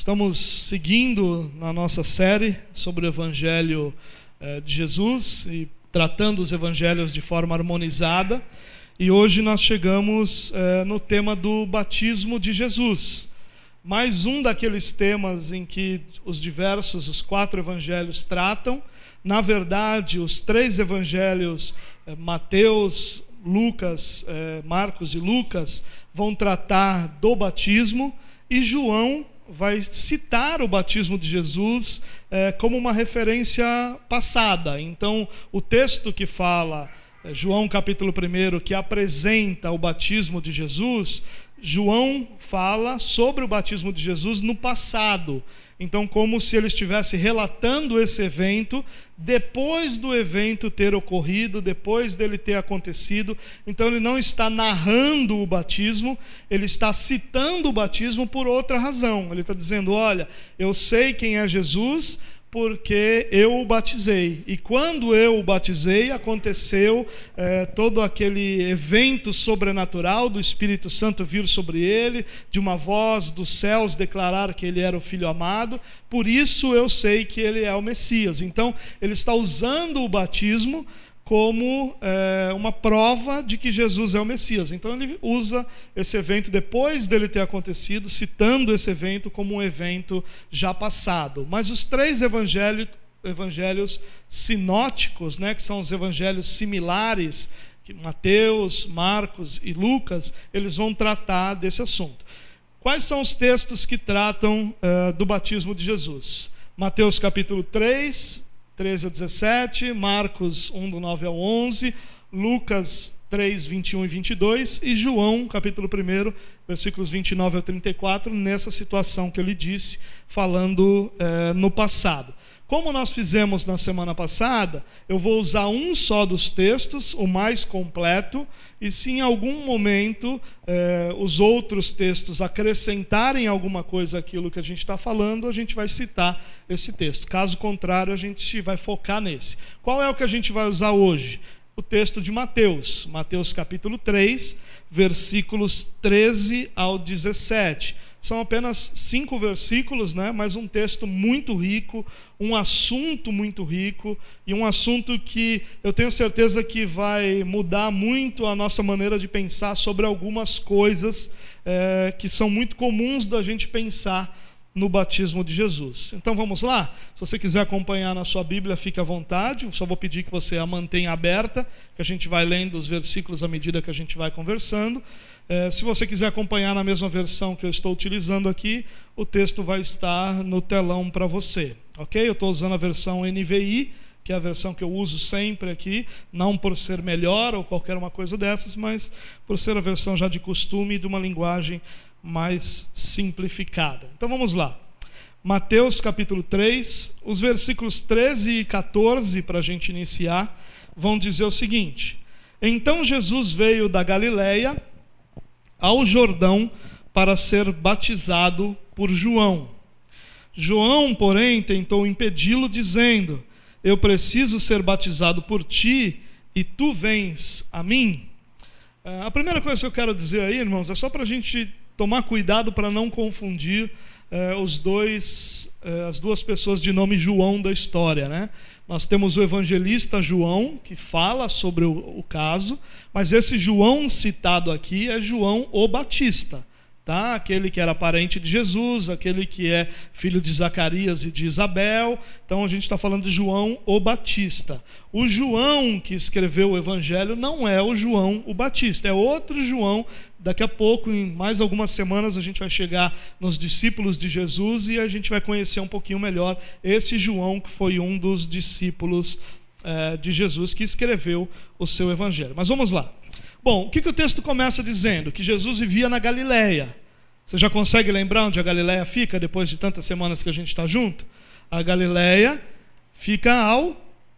Estamos seguindo na nossa série sobre o Evangelho eh, de Jesus e tratando os evangelhos de forma harmonizada. E hoje nós chegamos eh, no tema do batismo de Jesus. Mais um daqueles temas em que os diversos, os quatro evangelhos tratam. Na verdade, os três evangelhos, eh, Mateus, Lucas, Marcos e Lucas, vão tratar do batismo. E João vai citar o batismo de Jesus é, como uma referência passada. Então, o texto que fala, é, João capítulo 1, que apresenta o batismo de Jesus, João fala sobre o batismo de Jesus no passado. Então, como se ele estivesse relatando esse evento depois do evento ter ocorrido, depois dele ter acontecido. Então, ele não está narrando o batismo, ele está citando o batismo por outra razão. Ele está dizendo: Olha, eu sei quem é Jesus, porque eu o batizei. E quando eu o batizei, aconteceu é, todo aquele evento sobrenatural do Espírito Santo vir sobre ele, de uma voz dos céus declarar que ele era o filho amado. Por isso eu sei que ele é o Messias. Então, ele está usando o batismo como é, uma prova de que Jesus é o Messias. Então ele usa esse evento depois dele ter acontecido, citando esse evento como um evento já passado. Mas os três evangelhos, sinóticos, né, que são os evangelhos similares, que Mateus, Marcos e Lucas, eles vão tratar desse assunto. Quais são os textos que tratam uh, do batismo de Jesus? Mateus capítulo 3, 13 ao 17, Marcos 1, do 9 ao 11, Lucas 3, 21 e 22, e João, capítulo 1, versículos 29 ao 34, nessa situação que eu lhe disse, falando eh, no passado. Como nós fizemos na semana passada, eu vou usar um só dos textos, o mais completo, e se em algum momento eh, os outros textos acrescentarem alguma coisa àquilo que a gente está falando, a gente vai citar esse texto. Caso contrário, a gente vai focar nesse. Qual é o que a gente vai usar hoje? O texto de Mateus, Mateus capítulo 3, versículos 13 ao 17 são apenas cinco versículos, né? mas um texto muito rico, um assunto muito rico, e um assunto que eu tenho certeza que vai mudar muito a nossa maneira de pensar sobre algumas coisas é, que são muito comuns da gente pensar no batismo de Jesus. Então vamos lá? Se você quiser acompanhar na sua Bíblia, fique à vontade. Eu só vou pedir que você a mantenha aberta, que a gente vai lendo os versículos à medida que a gente vai conversando. É, se você quiser acompanhar na mesma versão que eu estou utilizando aqui, o texto vai estar no telão para você. Ok? Eu estou usando a versão NVI, que é a versão que eu uso sempre aqui, não por ser melhor ou qualquer uma coisa dessas, mas por ser a versão já de costume de uma linguagem mais simplificada. Então vamos lá. Mateus capítulo 3, os versículos 13 e 14, para a gente iniciar, vão dizer o seguinte: Então Jesus veio da Galiléia ao Jordão para ser batizado por João. João, porém, tentou impedi-lo, dizendo: Eu preciso ser batizado por ti e tu vens a mim. Ah, a primeira coisa que eu quero dizer aí, irmãos, é só para a gente tomar cuidado para não confundir eh, os dois, eh, as duas pessoas de nome João da história, né? Nós temos o evangelista João, que fala sobre o, o caso, mas esse João citado aqui é João o Batista tá? Aquele que era parente de Jesus, aquele que é filho de Zacarias e de Isabel. Então a gente está falando de João o Batista. O João que escreveu o Evangelho não é o João o Batista, é outro João. Daqui a pouco, em mais algumas semanas, a gente vai chegar nos discípulos de Jesus e a gente vai conhecer um pouquinho melhor esse João que foi um dos discípulos eh, de Jesus que escreveu o seu Evangelho. Mas vamos lá. Bom, o que, que o texto começa dizendo? Que Jesus vivia na Galileia. Você já consegue lembrar onde a Galileia fica depois de tantas semanas que a gente está junto? A Galileia fica ao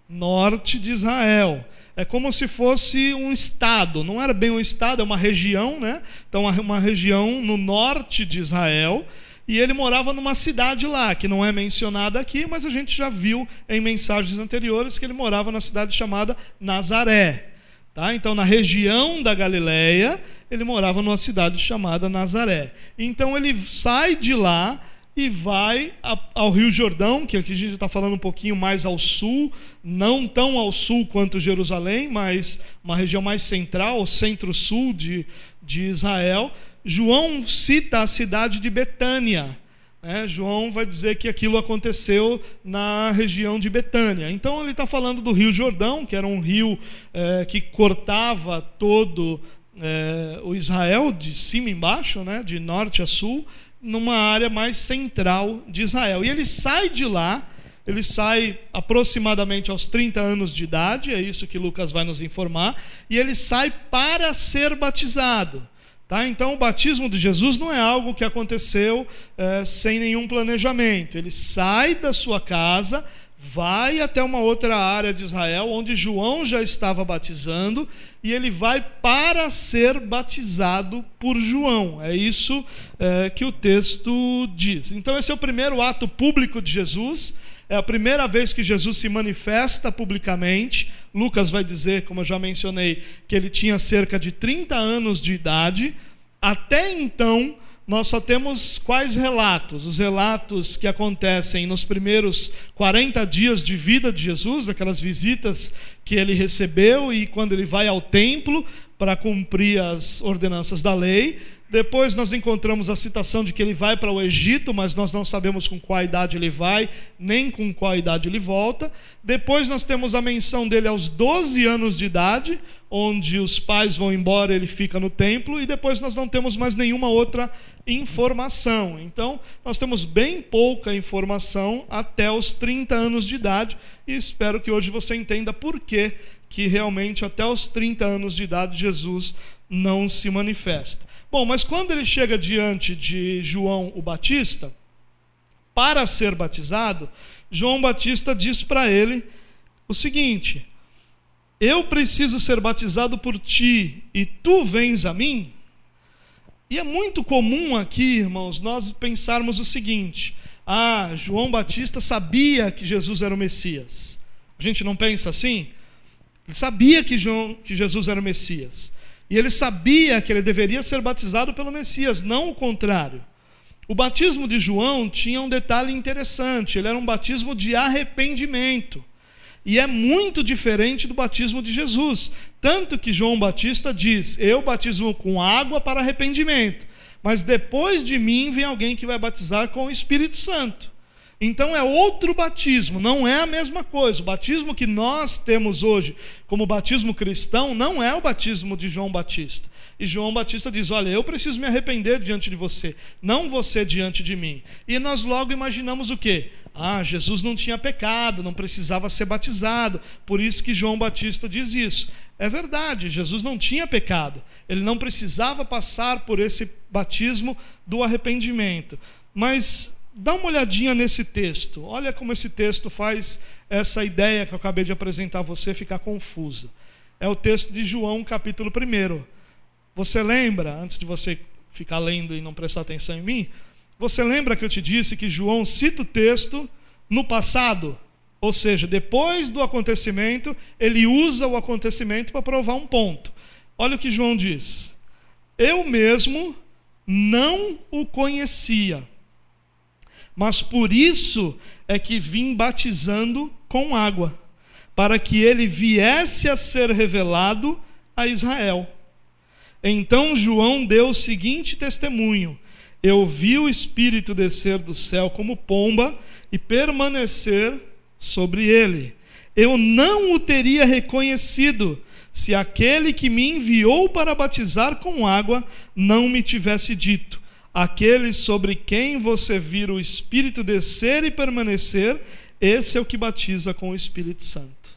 norte de Israel. É como se fosse um estado, não era bem um estado, é uma região, né? Então, uma região no norte de Israel. E ele morava numa cidade lá, que não é mencionada aqui, mas a gente já viu em mensagens anteriores que ele morava na cidade chamada Nazaré. Tá? Então, na região da Galileia, ele morava numa cidade chamada Nazaré. Então, ele sai de lá e vai ao Rio Jordão, que aqui a gente está falando um pouquinho mais ao sul, não tão ao sul quanto Jerusalém, mas uma região mais central, centro-sul de, de Israel. João cita a cidade de Betânia. Né? João vai dizer que aquilo aconteceu na região de Betânia. Então ele está falando do Rio Jordão, que era um rio é, que cortava todo é, o Israel de cima embaixo, né? de norte a sul numa área mais central de Israel. E ele sai de lá, ele sai aproximadamente aos 30 anos de idade, é isso que Lucas vai nos informar, e ele sai para ser batizado. Tá? Então, o batismo de Jesus não é algo que aconteceu é, sem nenhum planejamento. Ele sai da sua casa, vai até uma outra área de Israel, onde João já estava batizando, e ele vai para ser batizado por João. É isso é, que o texto diz. Então, esse é o primeiro ato público de Jesus. É a primeira vez que Jesus se manifesta publicamente. Lucas vai dizer, como eu já mencionei, que ele tinha cerca de 30 anos de idade. Até então, nós só temos quais relatos? Os relatos que acontecem nos primeiros 40 dias de vida de Jesus, aquelas visitas que ele recebeu e quando ele vai ao templo para cumprir as ordenanças da lei. Depois nós encontramos a citação de que ele vai para o Egito, mas nós não sabemos com qual idade ele vai, nem com qual idade ele volta. Depois nós temos a menção dele aos 12 anos de idade, onde os pais vão embora, ele fica no templo, e depois nós não temos mais nenhuma outra informação. Então, nós temos bem pouca informação até os 30 anos de idade, e espero que hoje você entenda por que que realmente até os 30 anos de idade Jesus não se manifesta. Bom, mas quando ele chega diante de João o Batista, para ser batizado, João Batista diz para ele o seguinte: Eu preciso ser batizado por ti e tu vens a mim? E é muito comum aqui, irmãos, nós pensarmos o seguinte: ah, João Batista sabia que Jesus era o Messias. A gente não pensa assim? Ele sabia que, João, que Jesus era o Messias. E ele sabia que ele deveria ser batizado pelo Messias, não o contrário. O batismo de João tinha um detalhe interessante: ele era um batismo de arrependimento. E é muito diferente do batismo de Jesus. Tanto que João Batista diz: Eu batismo com água para arrependimento, mas depois de mim vem alguém que vai batizar com o Espírito Santo. Então é outro batismo, não é a mesma coisa. O batismo que nós temos hoje como batismo cristão não é o batismo de João Batista. E João Batista diz: Olha, eu preciso me arrepender diante de você, não você diante de mim. E nós logo imaginamos o quê? Ah, Jesus não tinha pecado, não precisava ser batizado. Por isso que João Batista diz isso. É verdade, Jesus não tinha pecado. Ele não precisava passar por esse batismo do arrependimento. Mas Dá uma olhadinha nesse texto. Olha como esse texto faz essa ideia que eu acabei de apresentar a você ficar confusa. É o texto de João, capítulo 1. Você lembra, antes de você ficar lendo e não prestar atenção em mim, você lembra que eu te disse que João cita o texto no passado? Ou seja, depois do acontecimento, ele usa o acontecimento para provar um ponto. Olha o que João diz: Eu mesmo não o conhecia mas por isso é que vim batizando com água, para que ele viesse a ser revelado a Israel. Então João deu o seguinte testemunho: Eu vi o Espírito descer do céu como pomba e permanecer sobre ele. Eu não o teria reconhecido se aquele que me enviou para batizar com água não me tivesse dito Aquele sobre quem você vira o Espírito descer e permanecer, esse é o que batiza com o Espírito Santo.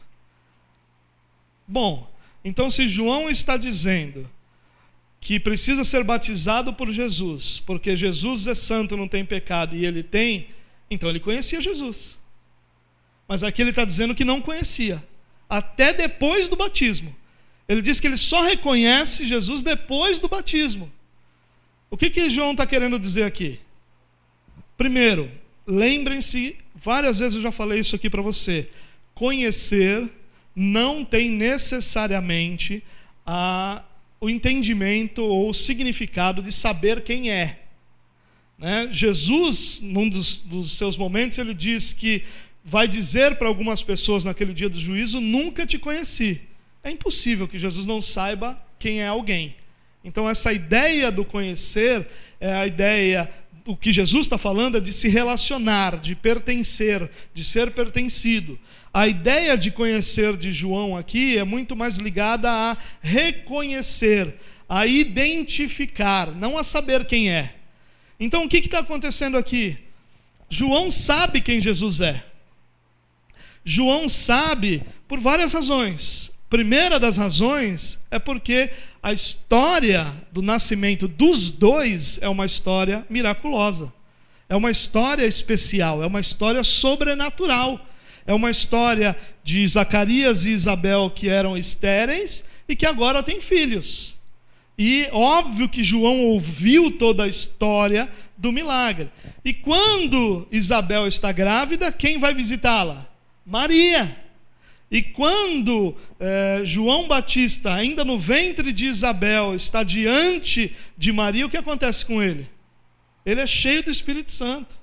Bom, então se João está dizendo que precisa ser batizado por Jesus, porque Jesus é santo, não tem pecado e ele tem, então ele conhecia Jesus. Mas aqui ele está dizendo que não conhecia, até depois do batismo. Ele diz que ele só reconhece Jesus depois do batismo. O que, que João está querendo dizer aqui? Primeiro, lembrem-se, várias vezes eu já falei isso aqui para você. Conhecer não tem necessariamente a, o entendimento ou o significado de saber quem é. Né? Jesus, num dos, dos seus momentos, ele diz que vai dizer para algumas pessoas naquele dia do juízo: Nunca te conheci. É impossível que Jesus não saiba quem é alguém. Então, essa ideia do conhecer é a ideia, o que Jesus está falando é de se relacionar, de pertencer, de ser pertencido. A ideia de conhecer de João aqui é muito mais ligada a reconhecer, a identificar, não a saber quem é. Então, o que está acontecendo aqui? João sabe quem Jesus é. João sabe por várias razões. Primeira das razões é porque a história do nascimento dos dois é uma história miraculosa. É uma história especial, é uma história sobrenatural. É uma história de Zacarias e Isabel que eram estéreis e que agora têm filhos. E óbvio que João ouviu toda a história do milagre. E quando Isabel está grávida, quem vai visitá-la? Maria. E quando eh, João Batista, ainda no ventre de Isabel, está diante de Maria, o que acontece com ele? Ele é cheio do Espírito Santo.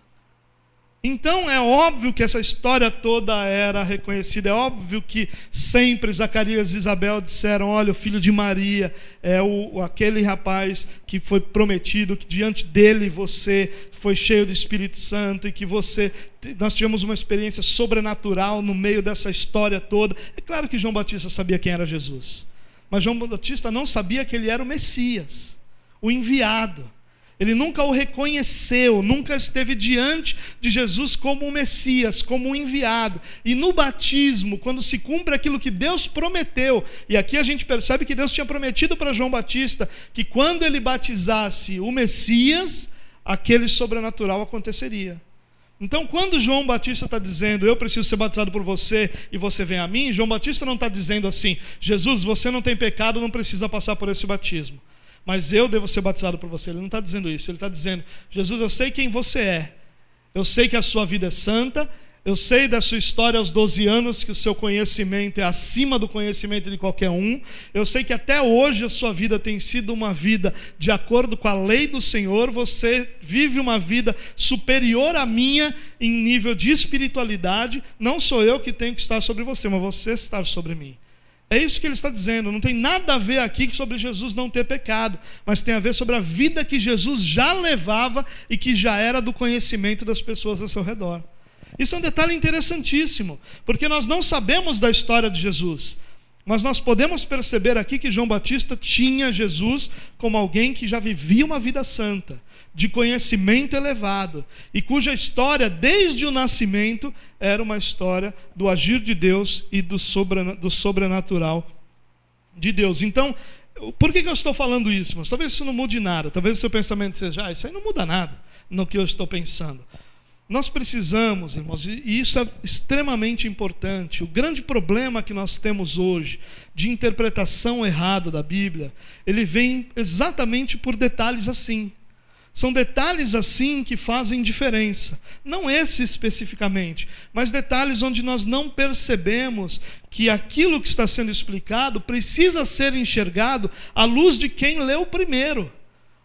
Então é óbvio que essa história toda era reconhecida, é óbvio que sempre Zacarias e Isabel disseram: olha, o filho de Maria é o, aquele rapaz que foi prometido, que diante dele você foi cheio do Espírito Santo e que você. Nós tivemos uma experiência sobrenatural no meio dessa história toda. É claro que João Batista sabia quem era Jesus, mas João Batista não sabia que ele era o Messias, o enviado. Ele nunca o reconheceu, nunca esteve diante de Jesus como o Messias, como o enviado. E no batismo, quando se cumpre aquilo que Deus prometeu, e aqui a gente percebe que Deus tinha prometido para João Batista que quando ele batizasse o Messias, aquele sobrenatural aconteceria. Então, quando João Batista está dizendo, eu preciso ser batizado por você e você vem a mim, João Batista não está dizendo assim, Jesus, você não tem pecado, não precisa passar por esse batismo mas eu devo ser batizado por você. Ele não está dizendo isso, ele está dizendo: Jesus, eu sei quem você é, eu sei que a sua vida é santa, eu sei da sua história aos 12 anos, que o seu conhecimento é acima do conhecimento de qualquer um. Eu sei que até hoje a sua vida tem sido uma vida de acordo com a lei do Senhor. Você vive uma vida superior à minha em nível de espiritualidade. Não sou eu que tenho que estar sobre você, mas você estar sobre mim. É isso que ele está dizendo. Não tem nada a ver aqui sobre Jesus não ter pecado, mas tem a ver sobre a vida que Jesus já levava e que já era do conhecimento das pessoas ao seu redor. Isso é um detalhe interessantíssimo, porque nós não sabemos da história de Jesus, mas nós podemos perceber aqui que João Batista tinha Jesus como alguém que já vivia uma vida santa de conhecimento elevado e cuja história, desde o nascimento, era uma história do agir de Deus e do, sobrenatural de Deus. Então, por que, eu estou falando isso? Mas talvez isso não mude nada, talvez o seu pensamento seja, ah, isso aí não muda nada no que eu estou pensando. Nós precisamos, irmãos, e isso é extremamente importante. O grande problema que nós temos hoje de interpretação errada da Bíblia, ele vem exatamente por detalhes assim. São detalhes assim que fazem diferença. Não esse especificamente, mas detalhes onde nós não percebemos que aquilo que está sendo explicado precisa ser enxergado à luz de quem leu primeiro,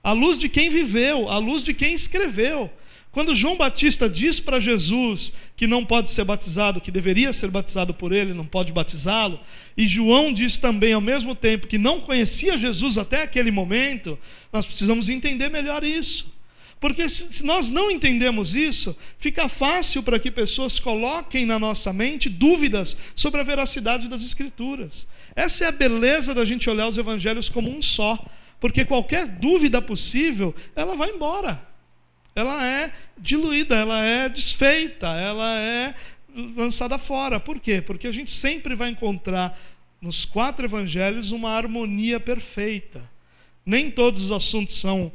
à luz de quem viveu, à luz de quem escreveu. Quando João Batista diz para Jesus que não pode ser batizado, que deveria ser batizado por ele, não pode batizá-lo, e João diz também ao mesmo tempo que não conhecia Jesus até aquele momento, nós precisamos entender melhor isso. Porque se nós não entendemos isso, fica fácil para que pessoas coloquem na nossa mente dúvidas sobre a veracidade das Escrituras. Essa é a beleza da gente olhar os evangelhos como um só, porque qualquer dúvida possível, ela vai embora ela é diluída, ela é desfeita, ela é lançada fora. Por quê? Porque a gente sempre vai encontrar nos quatro evangelhos uma harmonia perfeita. Nem todos os assuntos são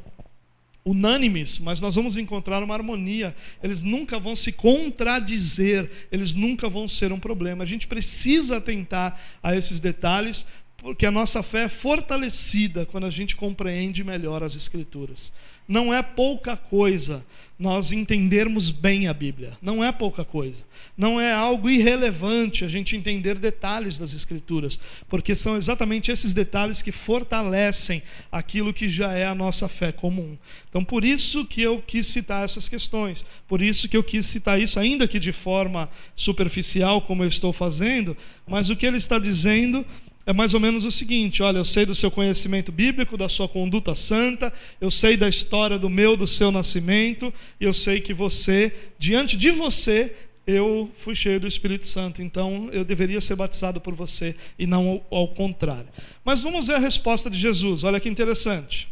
unânimes, mas nós vamos encontrar uma harmonia. Eles nunca vão se contradizer, eles nunca vão ser um problema. A gente precisa atentar a esses detalhes porque a nossa fé é fortalecida quando a gente compreende melhor as Escrituras. Não é pouca coisa nós entendermos bem a Bíblia. Não é pouca coisa. Não é algo irrelevante a gente entender detalhes das Escrituras, porque são exatamente esses detalhes que fortalecem aquilo que já é a nossa fé comum. Então, por isso que eu quis citar essas questões, por isso que eu quis citar isso, ainda que de forma superficial, como eu estou fazendo, mas o que ele está dizendo é mais ou menos o seguinte: olha, eu sei do seu conhecimento bíblico, da sua conduta santa, eu sei da história do meu, do seu nascimento, e eu sei que você, diante de você, eu fui cheio do Espírito Santo, então eu deveria ser batizado por você e não ao, ao contrário. Mas vamos ver a resposta de Jesus, olha que interessante.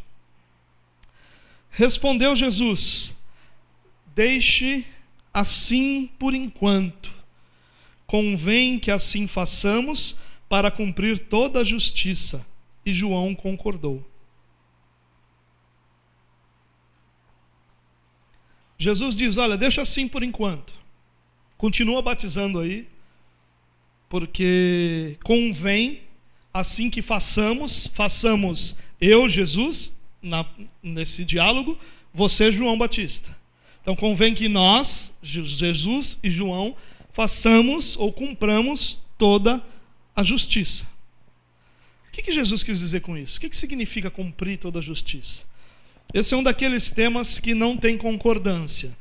Respondeu Jesus: Deixe assim por enquanto, convém que assim façamos para cumprir toda a justiça. E João concordou. Jesus diz: Olha, deixa assim por enquanto. Continua batizando aí, porque convém, assim que façamos, façamos eu, Jesus, na, nesse diálogo, você, João Batista. Então convém que nós, Jesus e João, façamos ou cumpramos toda a a justiça. O que, que Jesus quis dizer com isso? O que, que significa cumprir toda a justiça? Esse é um daqueles temas que não tem concordância.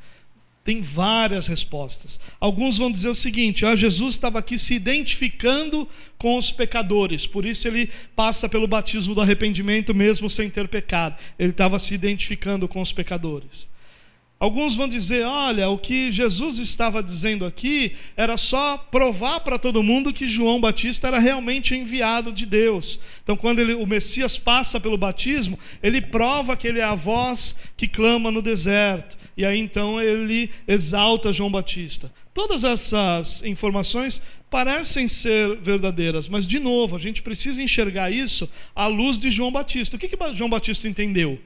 Tem várias respostas. Alguns vão dizer o seguinte: ah, Jesus estava aqui se identificando com os pecadores, por isso ele passa pelo batismo do arrependimento mesmo sem ter pecado. Ele estava se identificando com os pecadores. Alguns vão dizer: olha, o que Jesus estava dizendo aqui era só provar para todo mundo que João Batista era realmente enviado de Deus. Então, quando ele, o Messias passa pelo batismo, ele prova que ele é a voz que clama no deserto. E aí então ele exalta João Batista. Todas essas informações parecem ser verdadeiras, mas de novo, a gente precisa enxergar isso à luz de João Batista. O que, que João Batista entendeu?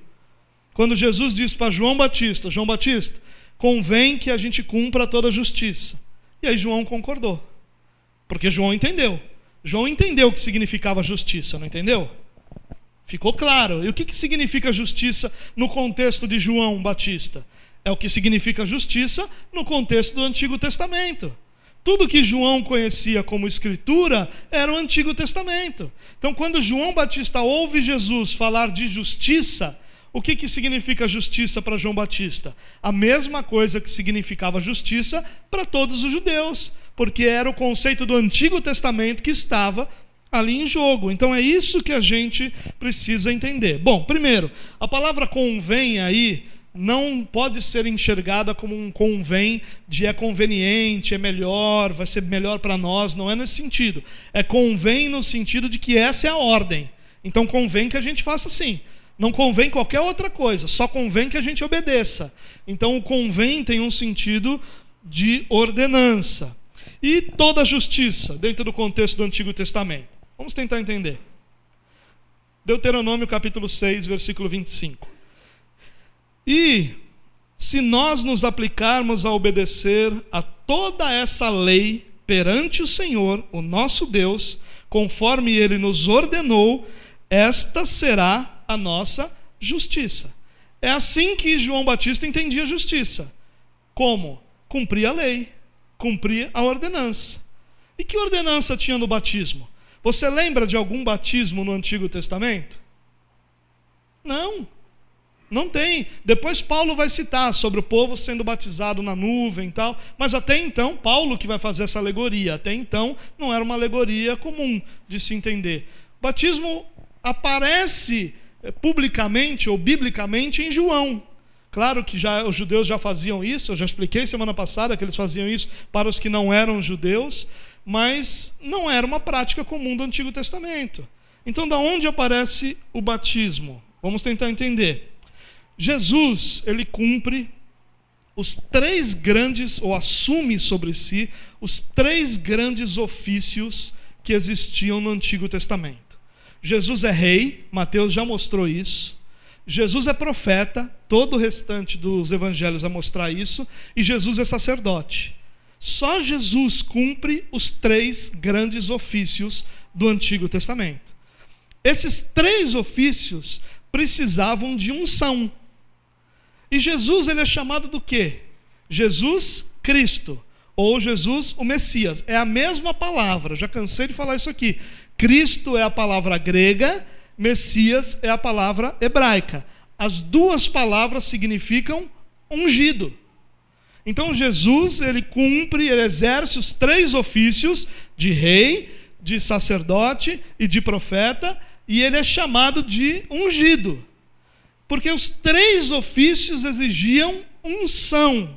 Quando Jesus disse para João Batista: João Batista, convém que a gente cumpra toda a justiça. E aí João concordou. Porque João entendeu. João entendeu o que significava justiça, não entendeu? Ficou claro. E o que, que significa justiça no contexto de João Batista? É o que significa justiça no contexto do Antigo Testamento. Tudo que João conhecia como Escritura era o Antigo Testamento. Então, quando João Batista ouve Jesus falar de justiça, o que, que significa justiça para João Batista? A mesma coisa que significava justiça para todos os judeus, porque era o conceito do Antigo Testamento que estava ali em jogo. Então é isso que a gente precisa entender. Bom, primeiro, a palavra convém aí não pode ser enxergada como um convém de é conveniente, é melhor, vai ser melhor para nós, não é nesse sentido. É convém no sentido de que essa é a ordem. Então convém que a gente faça assim. Não convém qualquer outra coisa, só convém que a gente obedeça. Então, o convém tem um sentido de ordenança. E toda justiça, dentro do contexto do Antigo Testamento. Vamos tentar entender. Deuteronômio capítulo 6, versículo 25. E se nós nos aplicarmos a obedecer a toda essa lei perante o Senhor, o nosso Deus, conforme ele nos ordenou, esta será a nossa justiça. É assim que João Batista entendia justiça. Como? Cumprir a lei, cumprir a ordenança. E que ordenança tinha no batismo? Você lembra de algum batismo no Antigo Testamento? Não. Não tem. Depois Paulo vai citar sobre o povo sendo batizado na nuvem e tal, mas até então Paulo que vai fazer essa alegoria. Até então não era uma alegoria comum de se entender. batismo aparece publicamente ou biblicamente em João. Claro que já os judeus já faziam isso, eu já expliquei semana passada que eles faziam isso para os que não eram judeus, mas não era uma prática comum do Antigo Testamento. Então, da onde aparece o batismo? Vamos tentar entender. Jesus, ele cumpre os três grandes, ou assume sobre si, os três grandes ofícios que existiam no Antigo Testamento. Jesus é rei, Mateus já mostrou isso. Jesus é profeta, todo o restante dos evangelhos a mostrar isso, e Jesus é sacerdote. Só Jesus cumpre os três grandes ofícios do Antigo Testamento. Esses três ofícios precisavam de unção. E Jesus ele é chamado do quê? Jesus Cristo ou Jesus o Messias. É a mesma palavra, já cansei de falar isso aqui. Cristo é a palavra grega, Messias é a palavra hebraica. As duas palavras significam ungido. Então Jesus, ele cumpre, ele exerce os três ofícios de rei, de sacerdote e de profeta, e ele é chamado de ungido. Porque os três ofícios exigiam unção.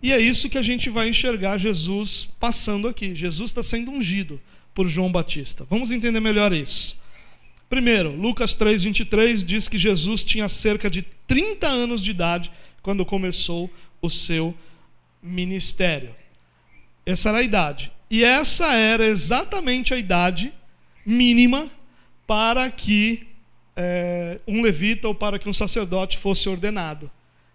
E é isso que a gente vai enxergar Jesus passando aqui. Jesus está sendo ungido por João Batista. Vamos entender melhor isso. Primeiro, Lucas 3,23 diz que Jesus tinha cerca de 30 anos de idade quando começou o seu ministério. Essa era a idade. E essa era exatamente a idade mínima para que é, um levita ou para que um sacerdote fosse ordenado.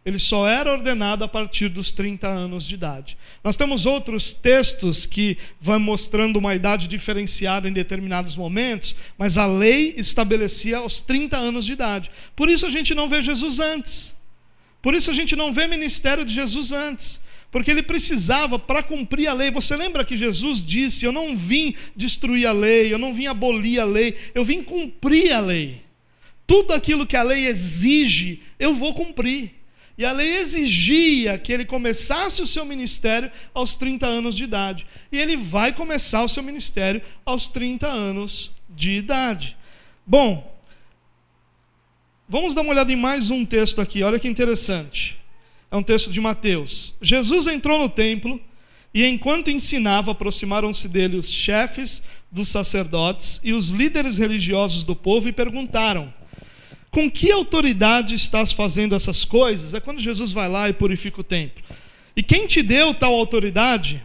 Ele só era ordenado a partir dos 30 anos de idade. Nós temos outros textos que vão mostrando uma idade diferenciada em determinados momentos, mas a lei estabelecia aos 30 anos de idade. Por isso a gente não vê Jesus antes. Por isso a gente não vê ministério de Jesus antes. Porque ele precisava para cumprir a lei. Você lembra que Jesus disse: Eu não vim destruir a lei, eu não vim abolir a lei, eu vim cumprir a lei. Tudo aquilo que a lei exige, eu vou cumprir. E a lei exigia que ele começasse o seu ministério aos 30 anos de idade. E ele vai começar o seu ministério aos 30 anos de idade. Bom, vamos dar uma olhada em mais um texto aqui, olha que interessante. É um texto de Mateus. Jesus entrou no templo e, enquanto ensinava, aproximaram-se dele os chefes dos sacerdotes e os líderes religiosos do povo e perguntaram: com que autoridade estás fazendo essas coisas? É quando Jesus vai lá e purifica o templo. E quem te deu tal autoridade?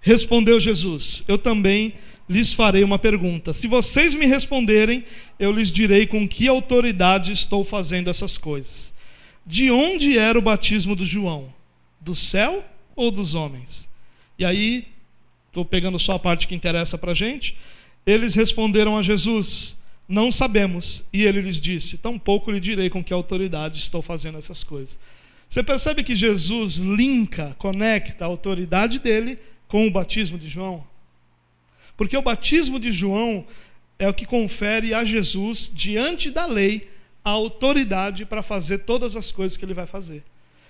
Respondeu Jesus: Eu também lhes farei uma pergunta. Se vocês me responderem, eu lhes direi com que autoridade estou fazendo essas coisas. De onde era o batismo do João? Do céu ou dos homens? E aí, estou pegando só a parte que interessa para a gente. Eles responderam a Jesus: não sabemos. E ele lhes disse: Tampouco lhe direi com que autoridade estou fazendo essas coisas. Você percebe que Jesus linka, conecta a autoridade dele com o batismo de João? Porque o batismo de João é o que confere a Jesus, diante da lei, a autoridade para fazer todas as coisas que ele vai fazer.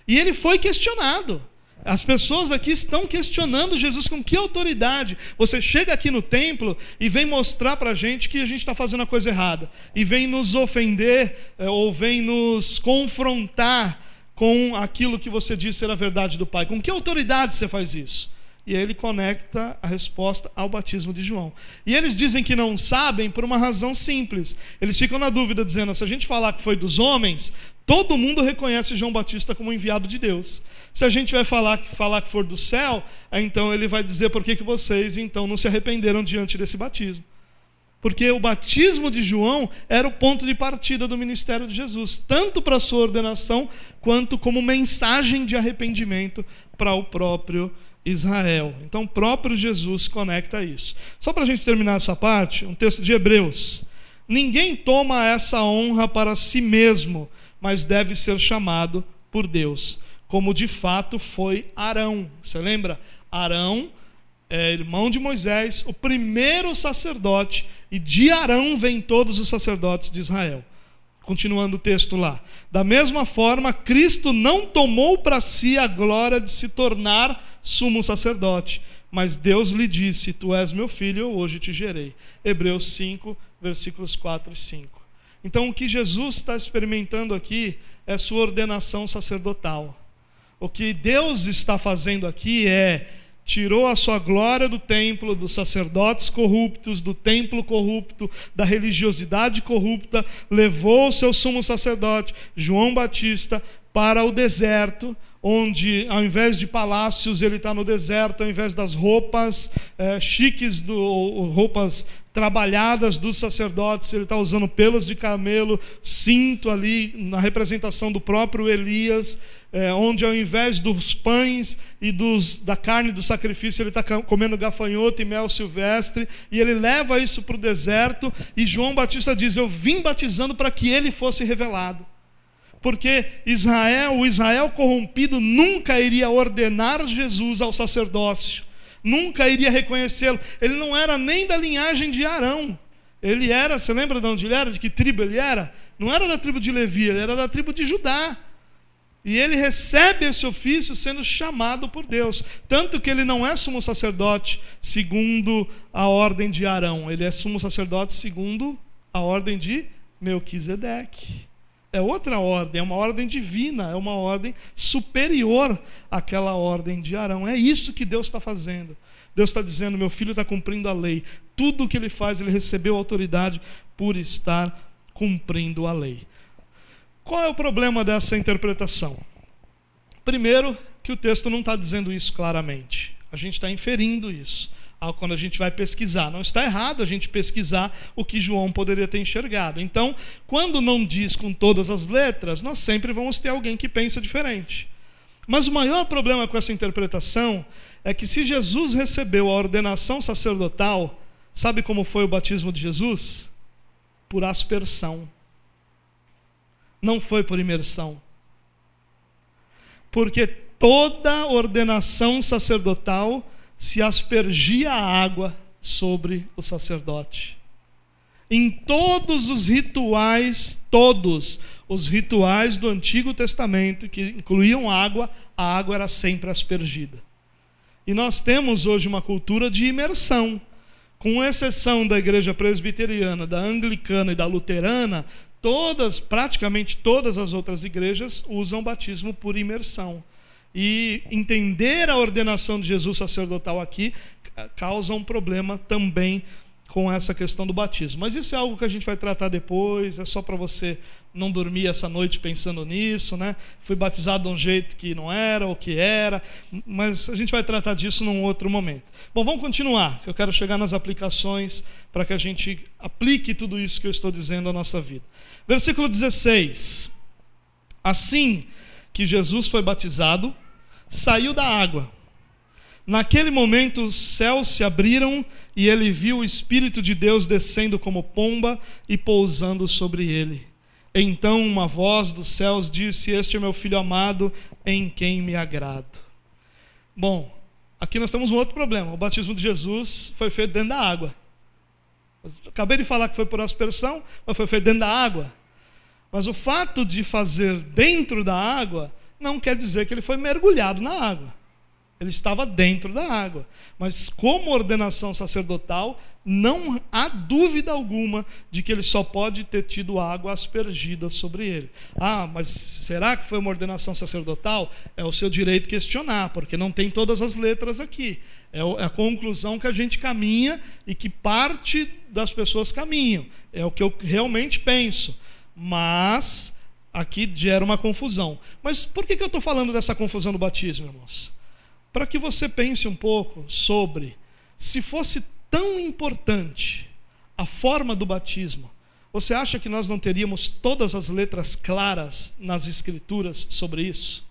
E ele foi questionado. As pessoas aqui estão questionando Jesus com que autoridade. Você chega aqui no templo e vem mostrar para a gente que a gente está fazendo a coisa errada. E vem nos ofender eh, ou vem nos confrontar com aquilo que você disse ser a verdade do Pai. Com que autoridade você faz isso? E ele conecta a resposta ao batismo de João. E eles dizem que não sabem por uma razão simples. Eles ficam na dúvida, dizendo: se a gente falar que foi dos homens, todo mundo reconhece João Batista como enviado de Deus. Se a gente vai falar que, falar que for do céu, então ele vai dizer por que, que vocês então não se arrependeram diante desse batismo. Porque o batismo de João era o ponto de partida do ministério de Jesus, tanto para a sua ordenação, quanto como mensagem de arrependimento para o próprio Israel. Então, o próprio Jesus conecta isso. Só para a gente terminar essa parte, um texto de Hebreus. Ninguém toma essa honra para si mesmo, mas deve ser chamado por Deus, como de fato foi Arão. Você lembra? Arão é irmão de Moisés, o primeiro sacerdote, e de Arão vêm todos os sacerdotes de Israel. Continuando o texto lá. Da mesma forma, Cristo não tomou para si a glória de se tornar sumo sacerdote. Mas Deus lhe disse: Tu és meu filho, eu hoje te gerei. Hebreus 5, versículos 4 e 5. Então, o que Jesus está experimentando aqui é sua ordenação sacerdotal. O que Deus está fazendo aqui é tirou a sua glória do templo, dos sacerdotes corruptos, do templo corrupto, da religiosidade corrupta, levou o seu sumo sacerdote, João Batista, para o deserto, onde ao invés de palácios ele está no deserto, ao invés das roupas é, chiques, do, roupas trabalhadas dos sacerdotes, ele está usando pelos de camelo, cinto ali na representação do próprio Elias, é, onde ao invés dos pães e dos, da carne do sacrifício, ele está comendo gafanhoto e mel silvestre, e ele leva isso para o deserto, e João Batista diz: Eu vim batizando para que ele fosse revelado porque Israel, o Israel corrompido, nunca iria ordenar Jesus ao sacerdócio, nunca iria reconhecê-lo. Ele não era nem da linhagem de Arão. Ele era, você lembra de onde ele era? De que tribo ele era? Não era da tribo de Levi, ele era da tribo de Judá. E ele recebe esse ofício sendo chamado por Deus. Tanto que ele não é sumo sacerdote segundo a ordem de Arão, ele é sumo sacerdote segundo a ordem de Melquisedeque. É outra ordem, é uma ordem divina, é uma ordem superior àquela ordem de Arão. É isso que Deus está fazendo. Deus está dizendo: meu filho está cumprindo a lei. Tudo o que ele faz, ele recebeu autoridade por estar cumprindo a lei. Qual é o problema dessa interpretação? Primeiro, que o texto não está dizendo isso claramente. A gente está inferindo isso quando a gente vai pesquisar. Não está errado a gente pesquisar o que João poderia ter enxergado. Então, quando não diz com todas as letras, nós sempre vamos ter alguém que pensa diferente. Mas o maior problema com essa interpretação é que se Jesus recebeu a ordenação sacerdotal, sabe como foi o batismo de Jesus? Por aspersão. Não foi por imersão. Porque toda ordenação sacerdotal se aspergia a água sobre o sacerdote. Em todos os rituais, todos os rituais do Antigo Testamento que incluíam água, a água era sempre aspergida. E nós temos hoje uma cultura de imersão. Com exceção da igreja presbiteriana, da anglicana e da luterana, todas, praticamente todas as outras igrejas usam batismo por imersão e entender a ordenação de Jesus sacerdotal aqui causa um problema também com essa questão do batismo. Mas isso é algo que a gente vai tratar depois, é só para você não dormir essa noite pensando nisso, né? Fui batizado de um jeito que não era ou que era, mas a gente vai tratar disso num outro momento. Bom, vamos continuar, que eu quero chegar nas aplicações para que a gente aplique tudo isso que eu estou dizendo à nossa vida. Versículo 16. Assim que Jesus foi batizado, saiu da água. Naquele momento os céus se abriram e ele viu o Espírito de Deus descendo como pomba e pousando sobre ele. Então uma voz dos céus disse: Este é meu filho amado, em quem me agrado. Bom, aqui nós temos um outro problema. O batismo de Jesus foi feito dentro da água. Acabei de falar que foi por aspersão, mas foi feito dentro da água. Mas o fato de fazer dentro da água não quer dizer que ele foi mergulhado na água. Ele estava dentro da água. Mas, como ordenação sacerdotal, não há dúvida alguma de que ele só pode ter tido água aspergida sobre ele. Ah, mas será que foi uma ordenação sacerdotal? É o seu direito questionar, porque não tem todas as letras aqui. É, é a conclusão que a gente caminha e que parte das pessoas caminham. É o que eu realmente penso. Mas aqui gera uma confusão. Mas por que, eu estou falando dessa confusão do batismo, irmãos? Para que você pense um pouco sobre se fosse tão importante a forma do batismo, você acha que nós não teríamos todas as letras claras nas Escrituras sobre isso?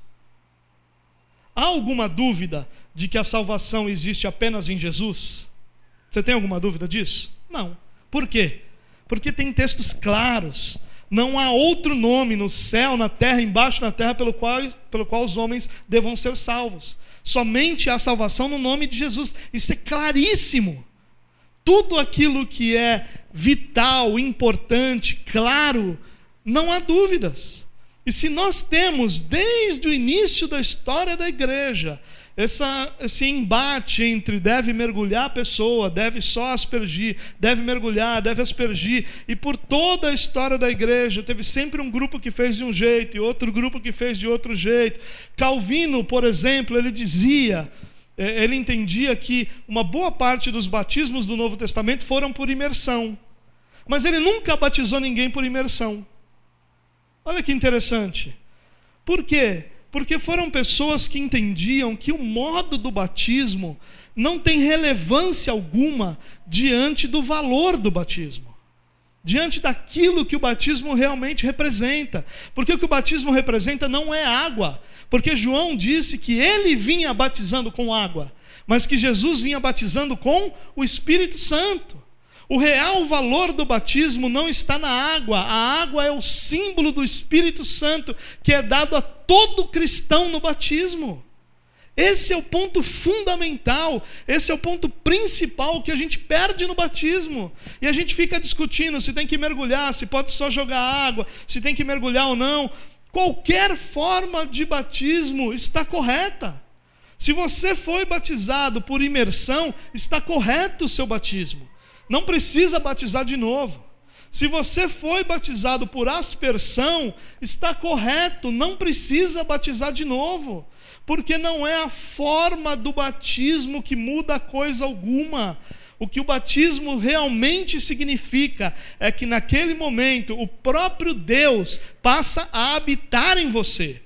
Há alguma dúvida de que a salvação existe apenas em Jesus? Você tem alguma dúvida disso? Não. Por quê? Porque tem textos claros não há outro nome no céu, na terra, embaixo da terra, pelo qual, pelo qual os homens devam ser salvos. Somente há salvação no nome de Jesus. Isso é claríssimo. Tudo aquilo que é vital, importante, claro, não há dúvidas. E se nós temos, desde o início da história da igreja, essa, esse embate entre deve mergulhar a pessoa, deve só aspergir, deve mergulhar, deve aspergir, e por toda a história da igreja, teve sempre um grupo que fez de um jeito e outro grupo que fez de outro jeito. Calvino, por exemplo, ele dizia, é, ele entendia que uma boa parte dos batismos do Novo Testamento foram por imersão, mas ele nunca batizou ninguém por imersão. Olha que interessante. Por quê? Porque foram pessoas que entendiam que o modo do batismo não tem relevância alguma diante do valor do batismo diante daquilo que o batismo realmente representa. Porque o que o batismo representa não é água. Porque João disse que ele vinha batizando com água, mas que Jesus vinha batizando com o Espírito Santo. O real valor do batismo não está na água. A água é o símbolo do Espírito Santo que é dado a todo cristão no batismo. Esse é o ponto fundamental, esse é o ponto principal que a gente perde no batismo. E a gente fica discutindo se tem que mergulhar, se pode só jogar água, se tem que mergulhar ou não. Qualquer forma de batismo está correta. Se você foi batizado por imersão, está correto o seu batismo. Não precisa batizar de novo. Se você foi batizado por aspersão, está correto, não precisa batizar de novo porque não é a forma do batismo que muda coisa alguma. O que o batismo realmente significa é que naquele momento o próprio Deus passa a habitar em você.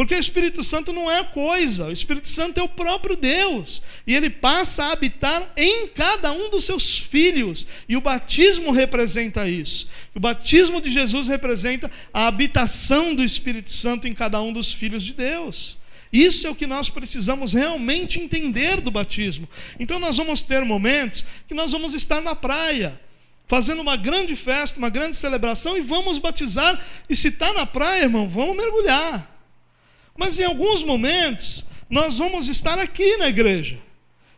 Porque o Espírito Santo não é coisa, o Espírito Santo é o próprio Deus. E ele passa a habitar em cada um dos seus filhos. E o batismo representa isso. O batismo de Jesus representa a habitação do Espírito Santo em cada um dos filhos de Deus. Isso é o que nós precisamos realmente entender do batismo. Então nós vamos ter momentos que nós vamos estar na praia, fazendo uma grande festa, uma grande celebração e vamos batizar. E se está na praia, irmão, vamos mergulhar. Mas em alguns momentos nós vamos estar aqui na igreja.